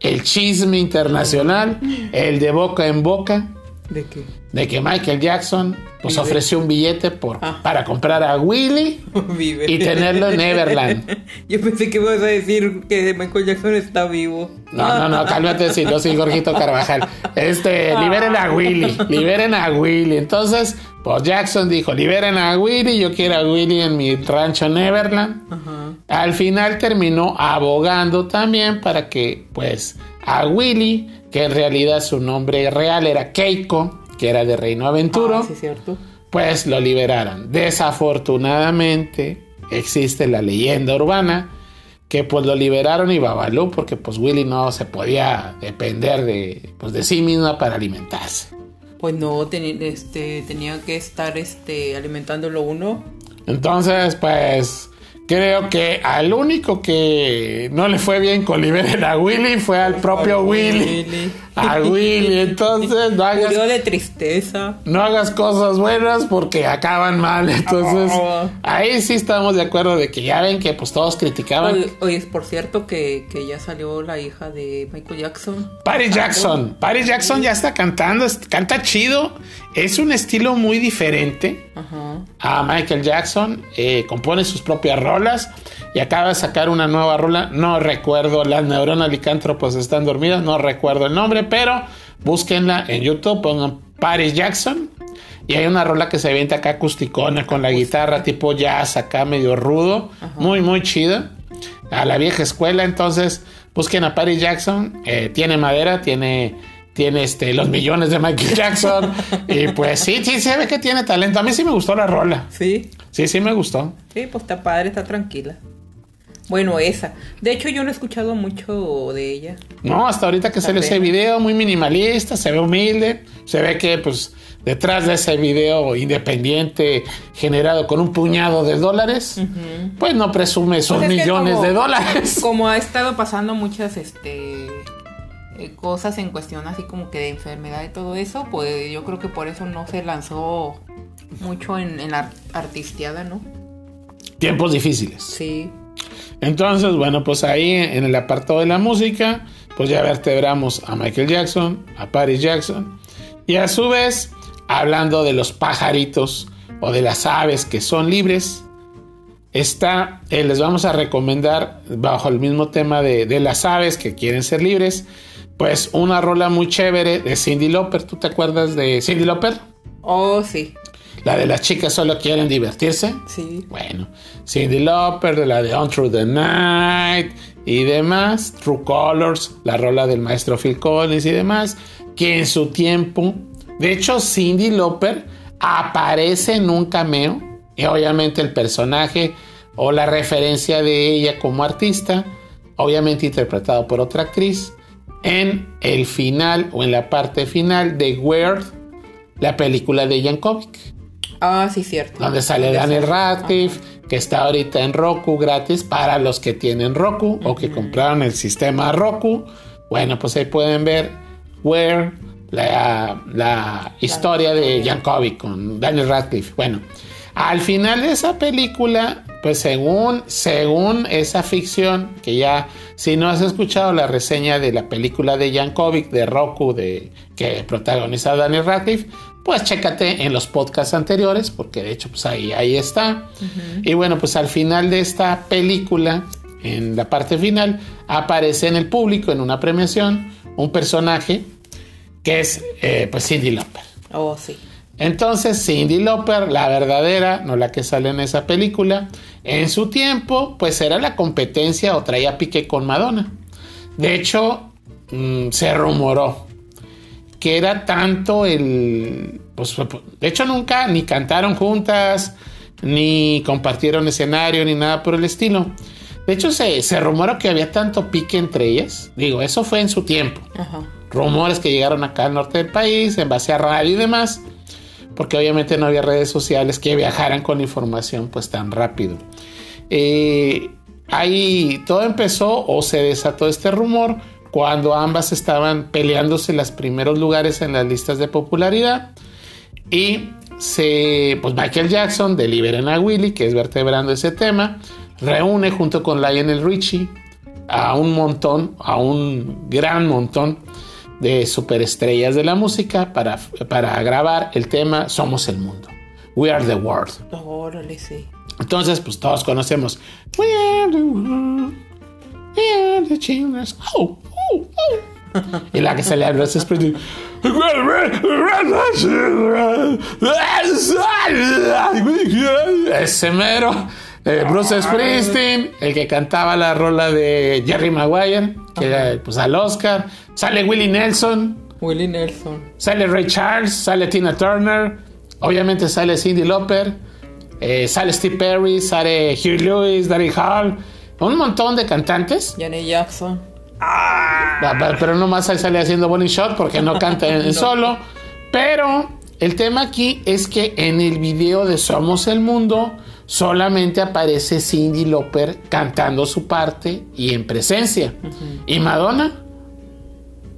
el chisme internacional el de boca en boca ¿De qué? de que Michael Jackson pues Vive. ofreció un billete por, Ah. para comprar a Willy Vive. y tenerlo en Neverland Yo pensé que ibas a decir que Michael Jackson está vivo. No, no, no, cálmate si no soy Jorgito Carvajal. Este, liberen a Willy, liberen a Willy. Entonces, pues Jackson dijo, liberen a Willy, yo quiero a Willy en mi rancho Neverland. Ajá. Al final terminó abogando también para que, pues, a Willy, que en realidad su nombre real era Keiko, que era de Reino Aventuro, Ah, sí, cierto. pues lo liberaran. Desafortunadamente existe la leyenda urbana que pues lo liberaron y Babalú porque pues Willy no se podía depender de, pues, de sí misma para alimentarse. Pues no, este, tenía que estar este, alimentándolo uno. Entonces pues creo que al único que no le fue bien con liberen a Willy fue al propio Willy. Willy. A Willy. Entonces no hagas Murió de tristeza. no hagas cosas buenas porque acaban mal. Entonces, Ah. ahí sí estamos de acuerdo de que ya ven que pues todos criticaban. Oye, oye, es por cierto que, que ya salió la hija de Michael Jackson. Paris Jackson. Paris Jackson ya está cantando, canta chido. Es un estilo muy diferente Ajá. a Michael Jackson. eh, compone sus propias rolas y acaba de sacar una nueva rola. No recuerdo, las neuronas licántropos están dormidas, no recuerdo el nombre, pero búsquenla en YouTube, pongan Paris Jackson. Y hay una rola que se avienta acá acusticona con la guitarra tipo jazz acá medio rudo, muy muy chida. A la vieja escuela, entonces busquen a Paris Jackson, eh, tiene madera, tiene tiene este los millones de Michael Jackson y pues sí, sí se ve que tiene talento. A mí sí me gustó la rola. Sí. Sí, sí me gustó. Sí, pues está padre, está tranquila. Bueno, esa. De hecho, yo no he escuchado mucho de ella. No, hasta ahorita que salió ese video muy minimalista, se ve humilde, se ve que pues detrás de ese video independiente generado con un puñado de dólares, pues no presume esos Pues es que millones como- de dólares. Como ha estado pasando muchas este eh, cosas en cuestión así como que de enfermedad y todo eso, pues yo creo que por eso no se lanzó mucho en, en la artisteada, ¿no? Tiempos difíciles. Sí. Entonces, bueno, pues ahí en el apartado de la música, pues ya vertebramos a Michael Jackson, a Paris Jackson, y a su vez, hablando de los pajaritos o de las aves que son libres, está, eh, les vamos a recomendar, bajo el mismo tema de, las aves que quieren ser libres, pues una rola muy chévere de Cindy Lauper. ¿Tú te acuerdas de Cindy Lauper? Oh, sí. La de las chicas solo quieren divertirse. Sí. Bueno, Cindy Lauper, de la de On Through the Night y demás, True Colors, la rola del maestro Phil Collins y demás, que en su tiempo, de hecho Cindy Lauper aparece en un cameo y obviamente el personaje o la referencia de ella como artista, obviamente interpretado por otra actriz, en el final o en la parte final de Weird, la película de Yankovic Ah, sí, cierto. donde sale Daniel Radcliffe, que está ahorita en Roku gratis para los que tienen Roku o que compraron el sistema Roku. Bueno, pues ahí pueden ver Where, la, la historia de Yankovic con Daniel Radcliffe. Bueno, al final de esa película, pues según, según esa ficción, que ya, si no has escuchado la reseña de la película de Yankovic, de Roku, de, que protagoniza Daniel Radcliffe, pues chécate en los podcasts anteriores, porque de hecho, pues ahí, ahí está. Y bueno, pues al final de esta película, en la parte final, aparece en el público, en una premiación, un personaje que es eh, pues Cindy Lauper. Oh, sí. Entonces, Cindy Lauper, la verdadera, no la que sale en esa película, en su tiempo, pues era la competencia o traía pique con Madonna. De hecho, mm, se rumoró que era tanto el... Pues, de hecho, nunca ni cantaron juntas, ni compartieron escenario, ni nada por el estilo. De hecho, se, se rumoró que había tanto pique entre ellas. Digo, eso fue en su tiempo. Ajá. Rumores que llegaron acá al norte del país, en base a radio y demás porque obviamente no había redes sociales que viajaran con información pues tan rápido. Eh, ahí todo empezó o se desató este rumor cuando ambas estaban peleándose los primeros lugares en las listas de popularidad y se, pues Michael Jackson de Liberen a Willy, que es vertebrando ese tema, reúne junto con Lionel Richie a un montón, a un gran montón de superestrellas de la música para, para grabar el tema Somos el Mundo. We are the world. Órale, sí. Entonces, pues todos conocemos We are the world. We are the children. Oh. Y la que se le abre es Springsteen. Ese mero. Eh, Bruce Springsteen, el que cantaba la rola de Jerry Maguire, que era pues al Oscar. Sale Willie Nelson. Willie Nelson. Sale Ray Charles, sale Tina Turner. Obviamente sale Cindy Lauper. eh, sale Steve Perry, sale Hugh Lewis, Daddy Hall. Un montón de cantantes. Janet Jackson. Ah, Pero nomás ahí sale haciendo bowling shot porque no canta en solo. Pero el tema aquí es que en el video de Somos el Mundo solamente aparece Cindy Lauper cantando su parte y en presencia. ¿Y Madonna?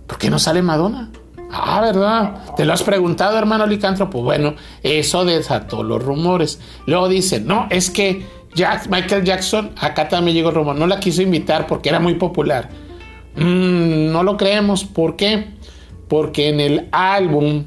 ¿Por qué no sale Madonna? Ah, ¿verdad? ¿Te lo has preguntado, hermano licántropo? Bueno, eso desató los rumores. Luego dicen, no, es que Jack- Michael Jackson, acá también llegó el rumor, no la quiso invitar porque era muy popular. Mm, no lo creemos. ¿Por qué? Porque en el álbum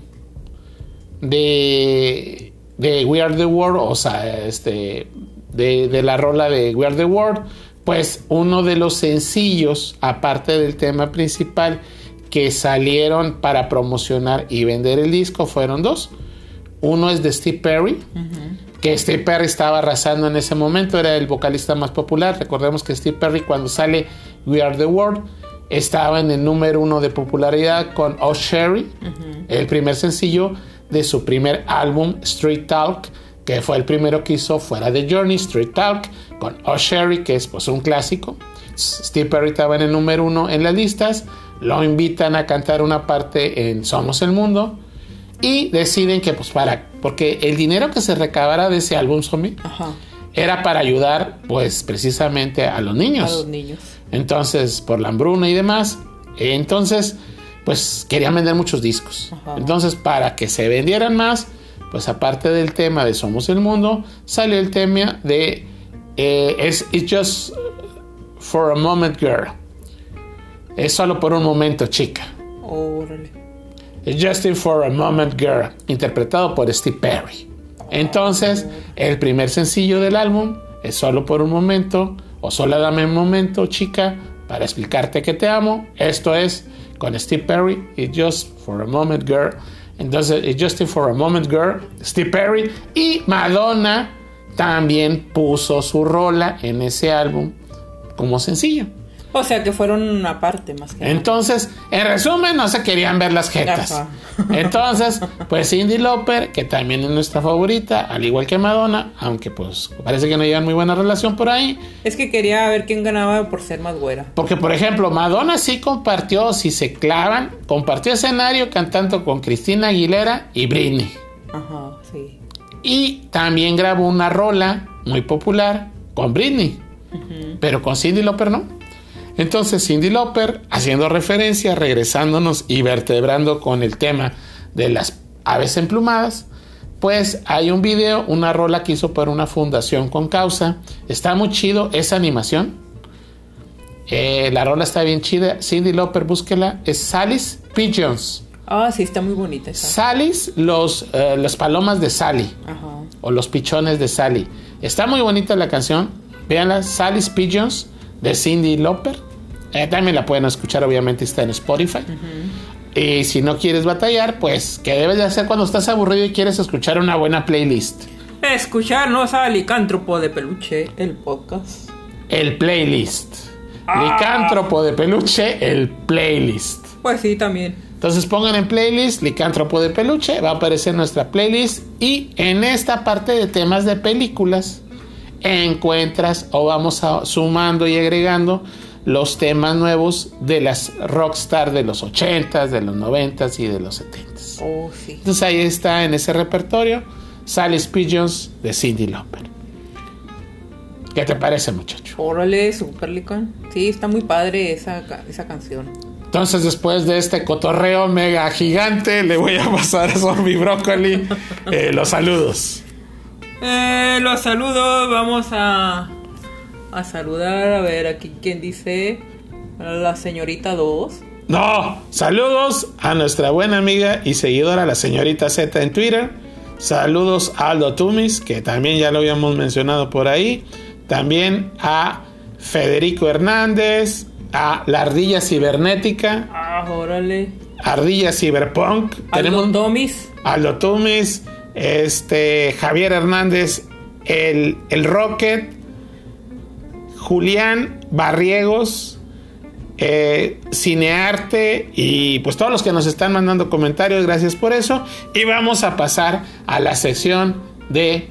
de, de We Are the World, o sea, este, de, de la rola de We Are the World, pues uno de los sencillos, aparte del tema principal, que salieron para promocionar y vender el disco fueron dos. Uno es de Steve Perry, que Steve Perry estaba arrasando en ese momento, era el vocalista más popular. Recordemos que Steve Perry cuando sale We Are the World estaba en el número uno de popularidad con Oh Sherry, el primer sencillo de su primer álbum Street Talk, que fue el primero que hizo fuera de Journey, Street Talk, con Oh Sherry, que es pues un clásico. Steve Perry estaba en el número uno en las listas, lo invitan a cantar una parte en Somos el Mundo y deciden que pues para, porque el dinero que se recabara de ese álbum zombie Ajá. era para ayudar pues precisamente a los niños. A los niños. Entonces, por la hambruna y demás. Entonces, pues querían vender muchos discos. Ajá. Entonces, para que se vendieran más, pues aparte del tema de Somos el Mundo, salió el tema de eh, es It's Just for a Moment Girl. Es solo por un momento, chica. Órale. It's Just for a Moment Girl, interpretado por Steve Perry. Entonces, el primer sencillo del álbum es solo por un momento, o solo dame un momento, chica, para explicarte que te amo. Esto es con Steve Perry, It's Just for a Moment Girl. Entonces, It's Just for a Moment Girl, Steve Perry y Madonna también puso su rola en ese álbum como sencillo. O sea que fueron una parte más que nada. Entonces, en resumen, no se querían ver las jetas. Ajá. Entonces, pues Cindy Lauper, que también es nuestra favorita, al igual que Madonna, aunque pues parece que no llevan muy buena relación por ahí. Es que quería ver quién ganaba por ser más güera. Porque, por ejemplo, Madonna sí compartió, si se clavan, compartió escenario cantando con Cristina Aguilera y Britney. Ajá, sí. Y también grabó una rola muy popular con Britney, pero con Cindy Lauper no. Entonces Cindy Lauper, haciendo referencia, regresándonos y vertebrando con el tema de las aves emplumadas, pues hay un video, una rola que hizo por una fundación con causa. Está muy chido esa animación. Eh, la rola está bien chida. Cindy Lauper, búsquela. Es Sally's Pigeons. Ah, sí, está muy bonita esa. Sally's, los, eh, las palomas de Sally Ajá. o Los Pichones de Sally. Está muy bonita la canción. Véanla, Sally's Pigeons de Cindy Lauper. Eh, también la pueden escuchar, obviamente está en Spotify. Y si no quieres batallar, pues, ¿qué debes de hacer cuando estás aburrido y quieres escuchar una buena playlist? Escucharnos a Licántropo de Peluche, el podcast. El playlist. Licántropo de peluche, el playlist. Pues sí, también. Entonces pongan en playlist Licántropo de peluche, va a aparecer nuestra playlist y en esta parte de temas de películas encuentras o vamos a- sumando y agregando los temas nuevos de las rockstar de los 80s, de los 90s y de los 70s. Oh, sí. Entonces ahí está en ese repertorio Sally Pigeons de Cindy Lauper. ¿Qué te parece, muchacho? Órale, super licón. Sí, está muy padre esa, esa canción. Entonces, después de este cotorreo mega gigante, le voy a pasar a Zombie Broccoli eh, los saludos. Eh, los saludos, vamos a, a saludar, a ver, aquí quién dice, la señorita 2. No, saludos a nuestra buena amiga y seguidora, la señorita Z en Twitter. Saludos a Aldo Tumis, que también ya lo habíamos mencionado por ahí. También a Federico Hernández, a la Ardilla Cibernética, Ah, órale. Ardilla Cyberpunk. Aldo Tomis. Aldo Tumis, este, Javier Hernández, el, el Rocket, Julián Barriegos, eh, Cinearte y pues todos los que nos están mandando comentarios, gracias por eso. Y vamos a pasar a la sección de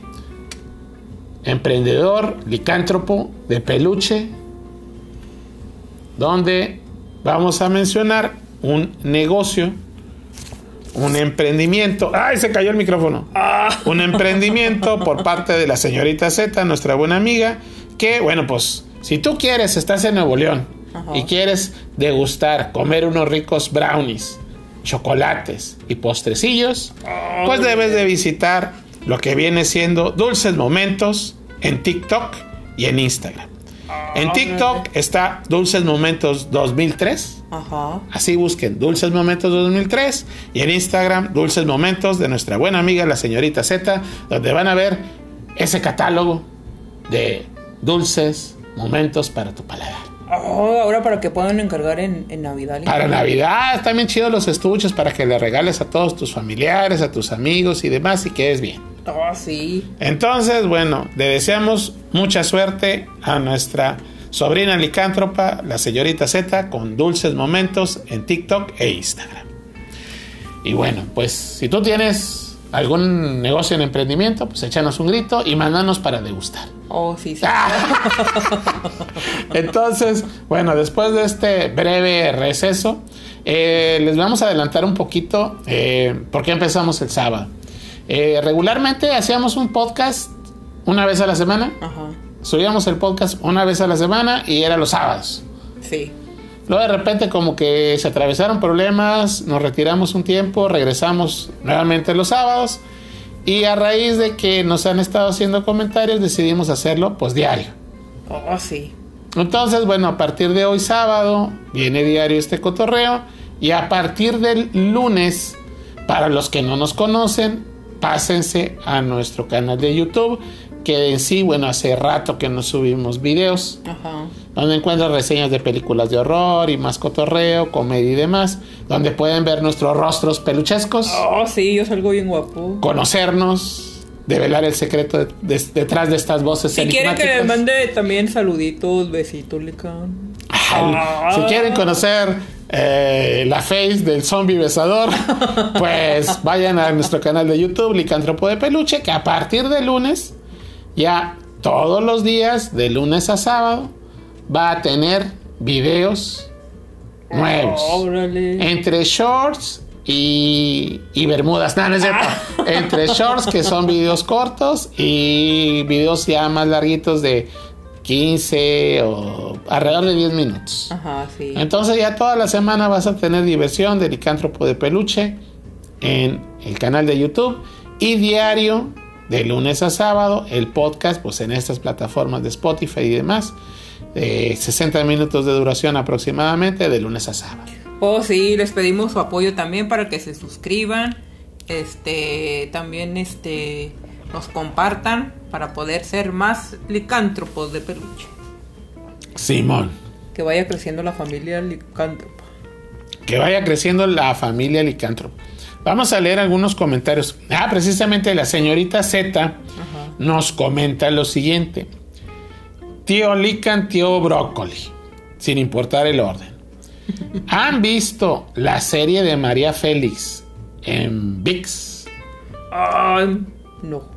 emprendedor, licántropo, de peluche, donde vamos a mencionar un negocio un emprendimiento. ¡Ay, se cayó el micrófono! Un emprendimiento por parte de la señorita Z, nuestra buena amiga, que, bueno, pues, si tú quieres, estás en Nuevo León Ajá. y quieres degustar, comer unos ricos brownies, chocolates y postrecillos, pues debes de visitar lo que viene siendo Dulces Momentos en TikTok y en Instagram. En TikTok está Dulces Momentos 2003. Ajá. Así busquen Dulces Momentos 2003 y en Instagram Dulces Momentos de nuestra buena amiga la señorita Z, donde van a ver ese catálogo de dulces momentos para tu paladar. Oh, ahora para que puedan encargar en, en Navidad. Para Navidad están bien chidos los estuches para que le regales a todos tus familiares, a tus amigos y demás y quedes bien. Oh, sí. Entonces, bueno, le deseamos mucha suerte a nuestra sobrina licántropa, la señorita Z, con dulces momentos en TikTok e Instagram. Y bueno, pues si tú tienes algún negocio en emprendimiento, pues échanos un grito y mándanos para degustar. Oh, sí, sí. Entonces, bueno, después de este breve receso, eh, les vamos a adelantar un poquito eh, por qué empezamos el sábado. Eh, regularmente hacíamos un podcast una vez a la semana. Ajá. Subíamos el podcast una vez a la semana y era los sábados. Sí. Luego de repente como que se atravesaron problemas, nos retiramos un tiempo, regresamos nuevamente los sábados y a raíz de que nos han estado haciendo comentarios decidimos hacerlo pues diario. Oh, sí. Entonces, bueno, a partir de hoy sábado viene diario este cotorreo y a partir del lunes, para los que no nos conocen, pásense a nuestro canal de YouTube, que en sí, bueno, hace rato que no subimos videos, Ajá. donde encuentran reseñas de películas de horror y más cotorreo, comedia y demás, donde pueden ver nuestros rostros peluchescos, Oh, sí, yo salgo bien guapo. conocernos, develar el secreto de- de- detrás de estas voces Si quieren que les mande también saluditos, besitos, licán. Ay, Si quieren conocer eh, la face del zombie besador, pues vayan a nuestro canal de YouTube, Licántropo de Peluche, que a partir de lunes, ya todos los días, de lunes a sábado, va a tener videos nuevos. Órale. Entre shorts y, y bermudas. No, no es cierto. Entre shorts, que son videos cortos, y videos ya más larguitos de 15 o alrededor de 10 minutos. Ajá, sí. Entonces ya toda la semana vas a tener diversión de licántropo de peluche en el canal de YouTube y diario de lunes a sábado el podcast pues en estas plataformas de Spotify y demás de 60 minutos de duración aproximadamente de lunes a sábado. Oh, sí, les pedimos su apoyo también para que se suscriban. Este, también este nos compartan para poder ser más licántropos de peluche. Simón. Que vaya creciendo la familia licántropa. Que vaya creciendo la familia licántropa. Vamos a leer algunos comentarios. Ah, precisamente la señorita Z Ajá. nos comenta lo siguiente. Tío Lican, tío Brócoli, sin importar el orden. ¿Han visto la serie de María Félix en VIX? No.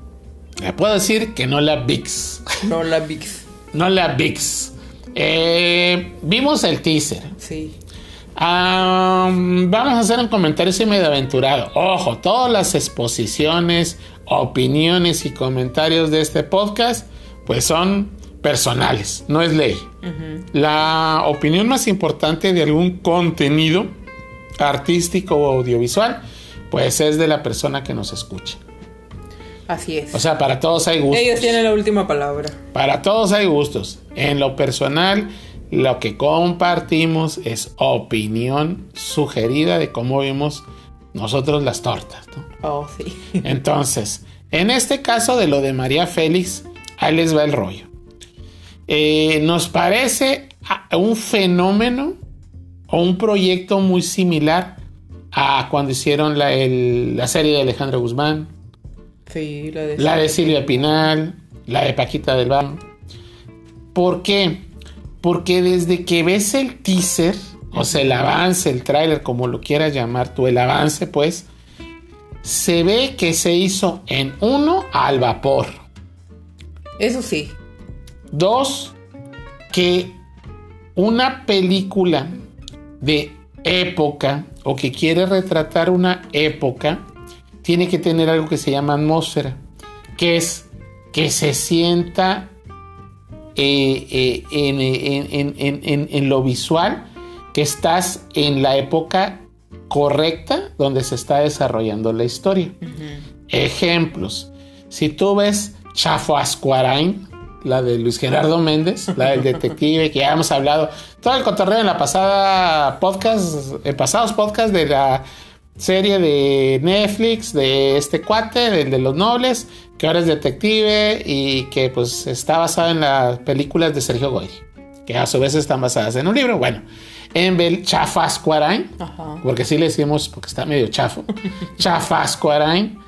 Le puedo decir que no la VIX. No la VIX. No la VIX. Eh, vimos el teaser. Sí. Vamos a hacer un comentario medio aventurado. Ojo, todas las exposiciones, opiniones y comentarios de este podcast, pues son personales, no es ley. La opinión más importante de algún contenido artístico o audiovisual, pues es de la persona que nos escucha. Así es. O sea, para todos hay gustos. Ellos tienen la última palabra. Para todos hay gustos. En lo personal, lo que compartimos es opinión sugerida de cómo vimos nosotros las tortas. ¿no? Oh, sí. Entonces, en este caso de lo de María Félix, ahí les va el rollo. Eh, nos parece un fenómeno o un proyecto muy similar a cuando hicieron la, el- la serie de Alejandro Guzmán, Sí, la de... la de Silvia Pinal, la de Paquita del Barrio. ¿Por qué? Porque desde que ves el teaser, o sea, el avance, el tráiler, como lo quieras llamar tú, el avance, pues, se ve que se hizo en uno al vapor. Eso sí. Dos, que una película de época o que quiere retratar una época tiene que tener algo que se llama atmósfera, que es que se sienta eh, eh, en, en- en- en- lo visual que estás en la época correcta donde se está desarrollando la historia. Ejemplos. Si tú ves Chafo Ascuarain, la de Luis Gerardo Méndez, la del detective que ya hemos hablado, todo el cotorreo en la pasada podcast, en pasados podcasts de la serie de Netflix de este cuate, del de los nobles, que ahora es detective y que pues está basado en las películas de Sergio Goyri, que a su vez están basadas en un libro. Bueno, en Bel Chafascuarain, porque sí le decimos, porque está medio chafo, Chafascuarain,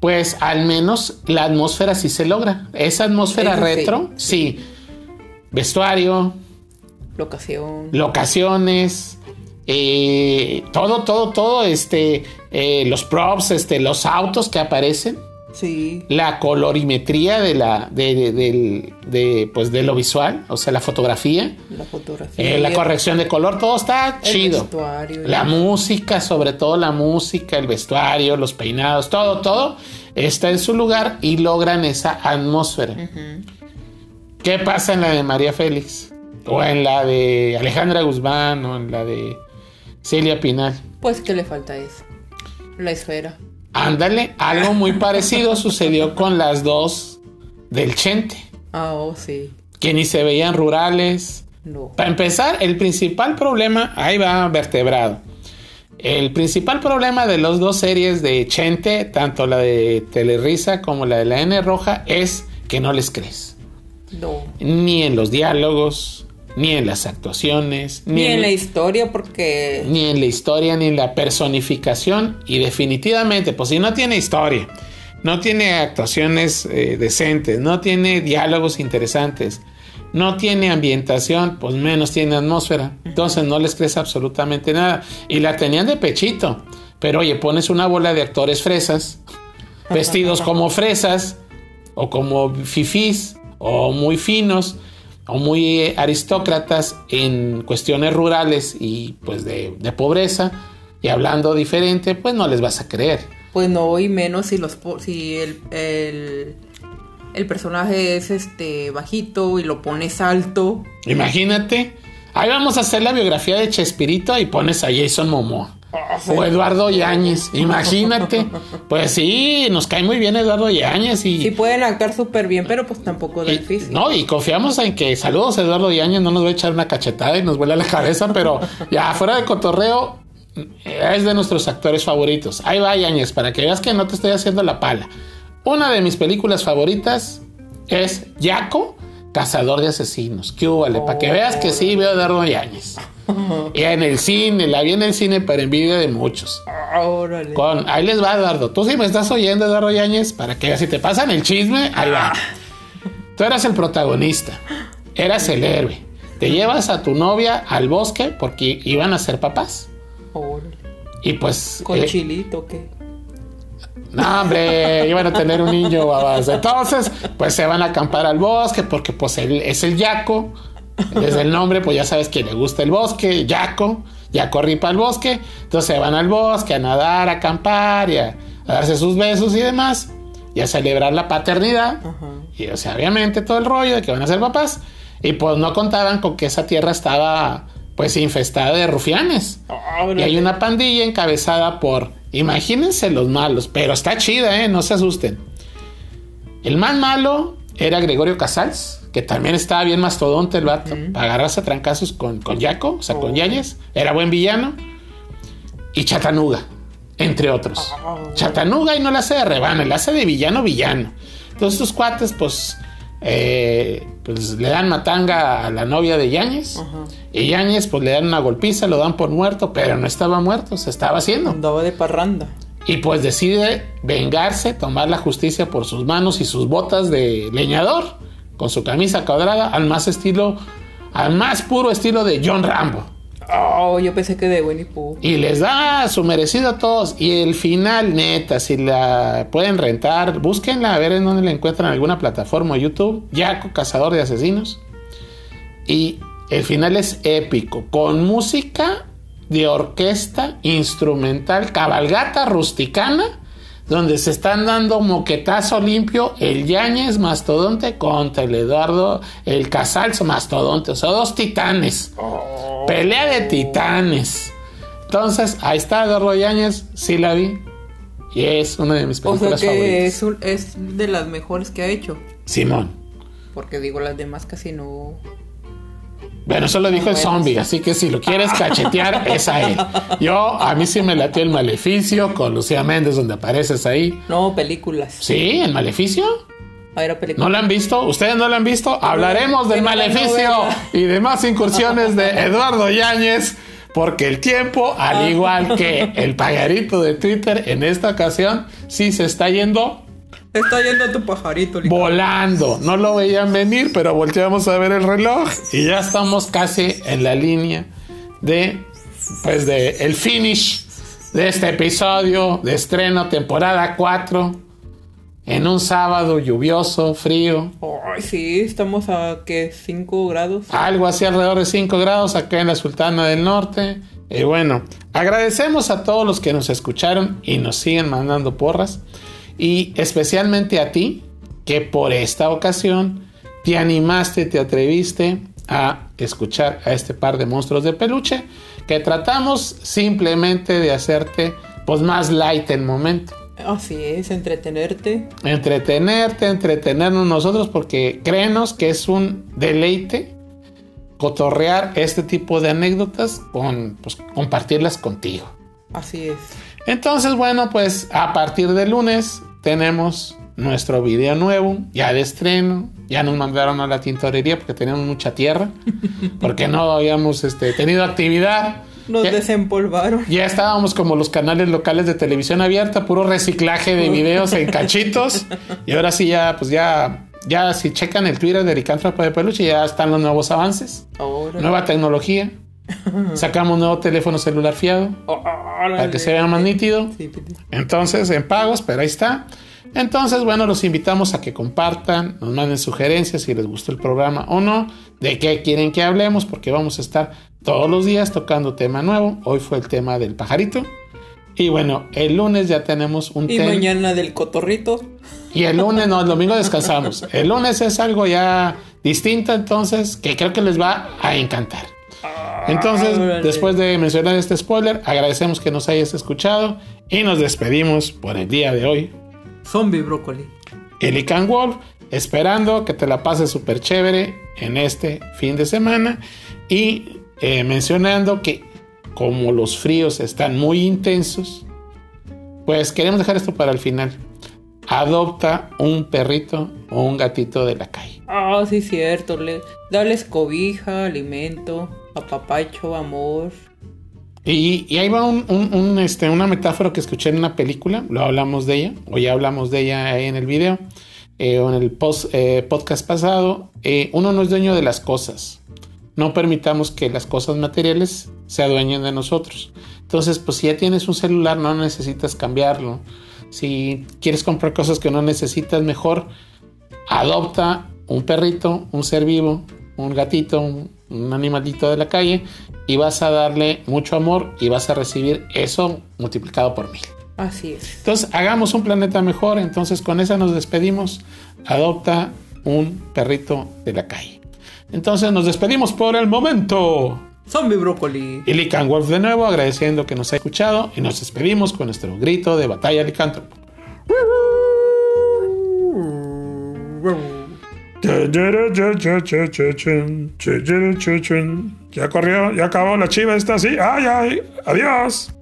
pues al menos la atmósfera sí se logra. Esa atmósfera Eso sí. retro, sí. Vestuario, Locación. locaciones, eh, todo, todo, todo, este, eh, los props, este, los autos que aparecen, Sí. la colorimetría de la, de, de- pues, de lo visual, o sea, la fotografía, La fotografía. eh, la corrección de color, todo está el chido. vestuario, La música, sobre todo la música, el vestuario, los peinados, todo, todo está en su lugar y logran esa atmósfera. ¿Qué pasa en la de María Félix? O en la de Alejandra Guzmán o en la de Celia Pinal. Pues que le falta eso. La esfera. Ándale, algo muy parecido sucedió con las dos del Chente, Ah, oh, sí. que ni se veían rurales, No. Para empezar, el principal problema, ahí va vertebrado. El principal problema de las dos series de Chente, tanto la de Telerisa como la de la N Roja, es que no les crees. No. Ni en los diálogos, ni en las actuaciones, Ni en la historia porque... ni en la historia, ni en la personificación. Y definitivamente, pues si no tiene historia, no tiene actuaciones eh, decentes, no tiene diálogos interesantes, no tiene ambientación, pues menos tiene atmósfera. Entonces no les crees absolutamente nada. Y la tenían de pechito. Pero oye, pones una bola de actores fresas, vestidos como fresas, o como fifís, o muy finos, o muy eh, aristócratas en cuestiones rurales y pues de, de pobreza, y hablando diferente, pues no les vas a creer. Pues no, y menos si los si el, el, el personaje es este bajito y lo pones alto. Imagínate, ahí vamos a hacer la biografía de Chespirito y pones a Jason Momoa. O Eduardo Yáñez, imagínate. Pues sí, nos cae muy bien Eduardo Yáñez y, Sí pueden actuar súper bien, pero pues tampoco y- físico. no, y confiamos en que saludos Eduardo Yáñez, no nos va a echar una cachetada y nos vuela la cabeza, pero ya fuera de cotorreo es de nuestros actores favoritos. Ahí va Yáñez, para que veas que no te estoy haciendo la pala. Una de mis películas favoritas es Yaco Cazador de Asesinos. ¿Qué vale? Para que veas que sí veo Eduardo Yáñez. Y en el cine, la vi en el cine para envidia de muchos. Órale. Con, ahí les va, Eduardo. Tú si me estás oyendo, Eduardo Yáñez, para que si te pasan el chisme, ahí va. Tú eras el protagonista, eras el héroe. Te llevas a tu novia al bosque porque iban a ser papás. Órale. Y pues. ¿Con eh, chilito qué? No, hombre, iban a tener un niño, babas. Entonces, pues se van a acampar al bosque porque pues él es el yaco. Desde el nombre, pues ya sabes que le gusta el bosque, yaco. Yaco ripa al bosque. Entonces se van al bosque a nadar, a acampar y a, a darse sus besos y demás. Y a celebrar la paternidad. Ajá. Y o sea, obviamente todo el rollo de que van a ser papás. Y pues no contaban con que esa tierra estaba pues infestada de rufianes. Órale. Y hay una pandilla encabezada por, imagínense los malos, pero está chida, ¿eh? No se asusten. El más malo era Gregorio Casals, que también estaba bien mastodonte el vato, para agarrarse a trancazos con, con Yaco, o sea, con Oh. Yáñez. Era buen villano. Y Chatanuga, entre otros. Ah. Chatanuga y no la hace de rebana, la hace de villano villano. Entonces estos cuates, pues, eh, pues le dan matanga a la novia de Yáñez. Y Yáñez, pues le dan una golpiza, lo dan por muerto, pero no estaba muerto, se estaba haciendo. Andaba de parranda. Y pues decide vengarse, tomar la justicia por sus manos y sus botas de leñador, con su camisa cuadrada, al más estilo, al más puro estilo de John Rambo. Oh, yo pensé que de Winnie Pooh. Y les da su merecido a todos. Y el final, neta, si la pueden rentar, búsquenla a ver en dónde la encuentran en alguna plataforma o YouTube. Yaco, Cazador de Asesinos. Y el final es épico, con música de orquesta instrumental, cabalgata rusticana, donde se están dando moquetazo limpio el Yáñez Mastodonte contra el Eduardo, el Casalzo Mastodonte, o sea, dos titanes. Pelea de titanes. Entonces, ahí está Eduardo Yáñez, sí la vi. Y es una de mis O sea películas que favoritas. es, un- es de las mejores que ha hecho. Simón. Porque digo, las demás casi no. Bueno, eso lo dijo el zombie, así que si lo quieres cachetear, es a él. Yo, a mí sí me latió el Maleficio con Lucía Méndez, donde apareces ahí. No, películas. ¿Sí? ¿El Maleficio? Ah, era ¿No película. lo han visto? ¿Ustedes no lo han visto? Hablaremos del no la Maleficio y demás incursiones de Eduardo Yáñez, porque el tiempo, al igual que el pagarito de Twitter, en esta ocasión sí se está yendo Está yendo tu pajarito, Lica. volando. No lo veían venir, pero volteamos a ver el reloj y ya estamos casi en la línea de, pues, de el finish de este episodio de estreno temporada 4 en un sábado lluvioso, frío, Ay, sí, estamos a que 5 grados. algo así alrededor de 5 grados acá en la Sultana del Norte. Y bueno, agradecemos a todos los que nos escucharon y nos siguen mandando porras. Y especialmente a ti, que por esta ocasión te animaste, te atreviste a escuchar a este par de monstruos de peluche, que tratamos simplemente de hacerte pues más light el momento. Así es, entretenerte. Entretenerte, entretenernos nosotros, porque créenos que es un deleite cotorrear este tipo de anécdotas con pues, compartirlas contigo. Así es. Entonces, bueno, pues a partir de lunes tenemos nuestro video nuevo, ya de estreno. Ya nos mandaron a la tintorería porque teníamos mucha tierra, porque no habíamos este, tenido actividad. Nos Ya- desempolvaron. ya estábamos como los canales locales de televisión abierta, puro reciclaje de videos en cachitos. Y ahora sí ya, pues ya, ya si checan el Twitter de Licántropo de Peluche, ya están los nuevos avances. Ahora. Nueva tecnología. Sacamos nuevo teléfono celular fiado para que se vea más nítido. Entonces, en pagos, pero ahí está. Entonces, bueno, los invitamos a que compartan, nos manden sugerencias si les gustó el programa o no, de qué quieren que hablemos, porque vamos a estar todos los días tocando tema nuevo. Hoy fue el tema del pajarito. Y bueno, el lunes ya tenemos un Y tema. mañana del cotorrito. Y el lunes, no, el domingo descansamos. El lunes es algo ya distinto, entonces, que creo que les va a encantar. Entonces, Órale. después de mencionar este spoiler, agradecemos que nos hayas escuchado y nos despedimos por el día de hoy. Zombie brócoli. Eli Can Wolf, esperando que te la pases súper chévere en este fin de semana y eh, mencionando que como los fríos están muy intensos, pues queremos dejar esto para el final. Adopta un perrito o un gatito de la calle. Ah, sí, cierto. Le, cobija, alimento, apapacho, amor. Y, y ahí va este, una metáfora que escuché en una película, lo hablamos de ella, o ya hablamos de ella en el video, eh, o en el eh, podcast pasado. Eh, uno no es dueño de las cosas. No permitamos que las cosas materiales se adueñen de nosotros. Entonces, pues si ya tienes un celular, no necesitas cambiarlo. Si quieres comprar cosas que no necesitas, mejor adopta un perrito, un ser vivo, un gatito, un, un animalito de la calle y vas a darle mucho amor y vas a recibir eso multiplicado por mil. Así es. Entonces, hagamos un planeta mejor. Entonces, con esa nos despedimos. Adopta un perrito de la calle. Entonces, nos despedimos por el momento. Zombie brócoli. Y Lican Wolf de nuevo, agradeciendo que nos ha escuchado. Y nos despedimos con nuestro grito de batalla licántropo. Ya corrió, ya acabó la chiva esta, sí. Ay, ay, adiós.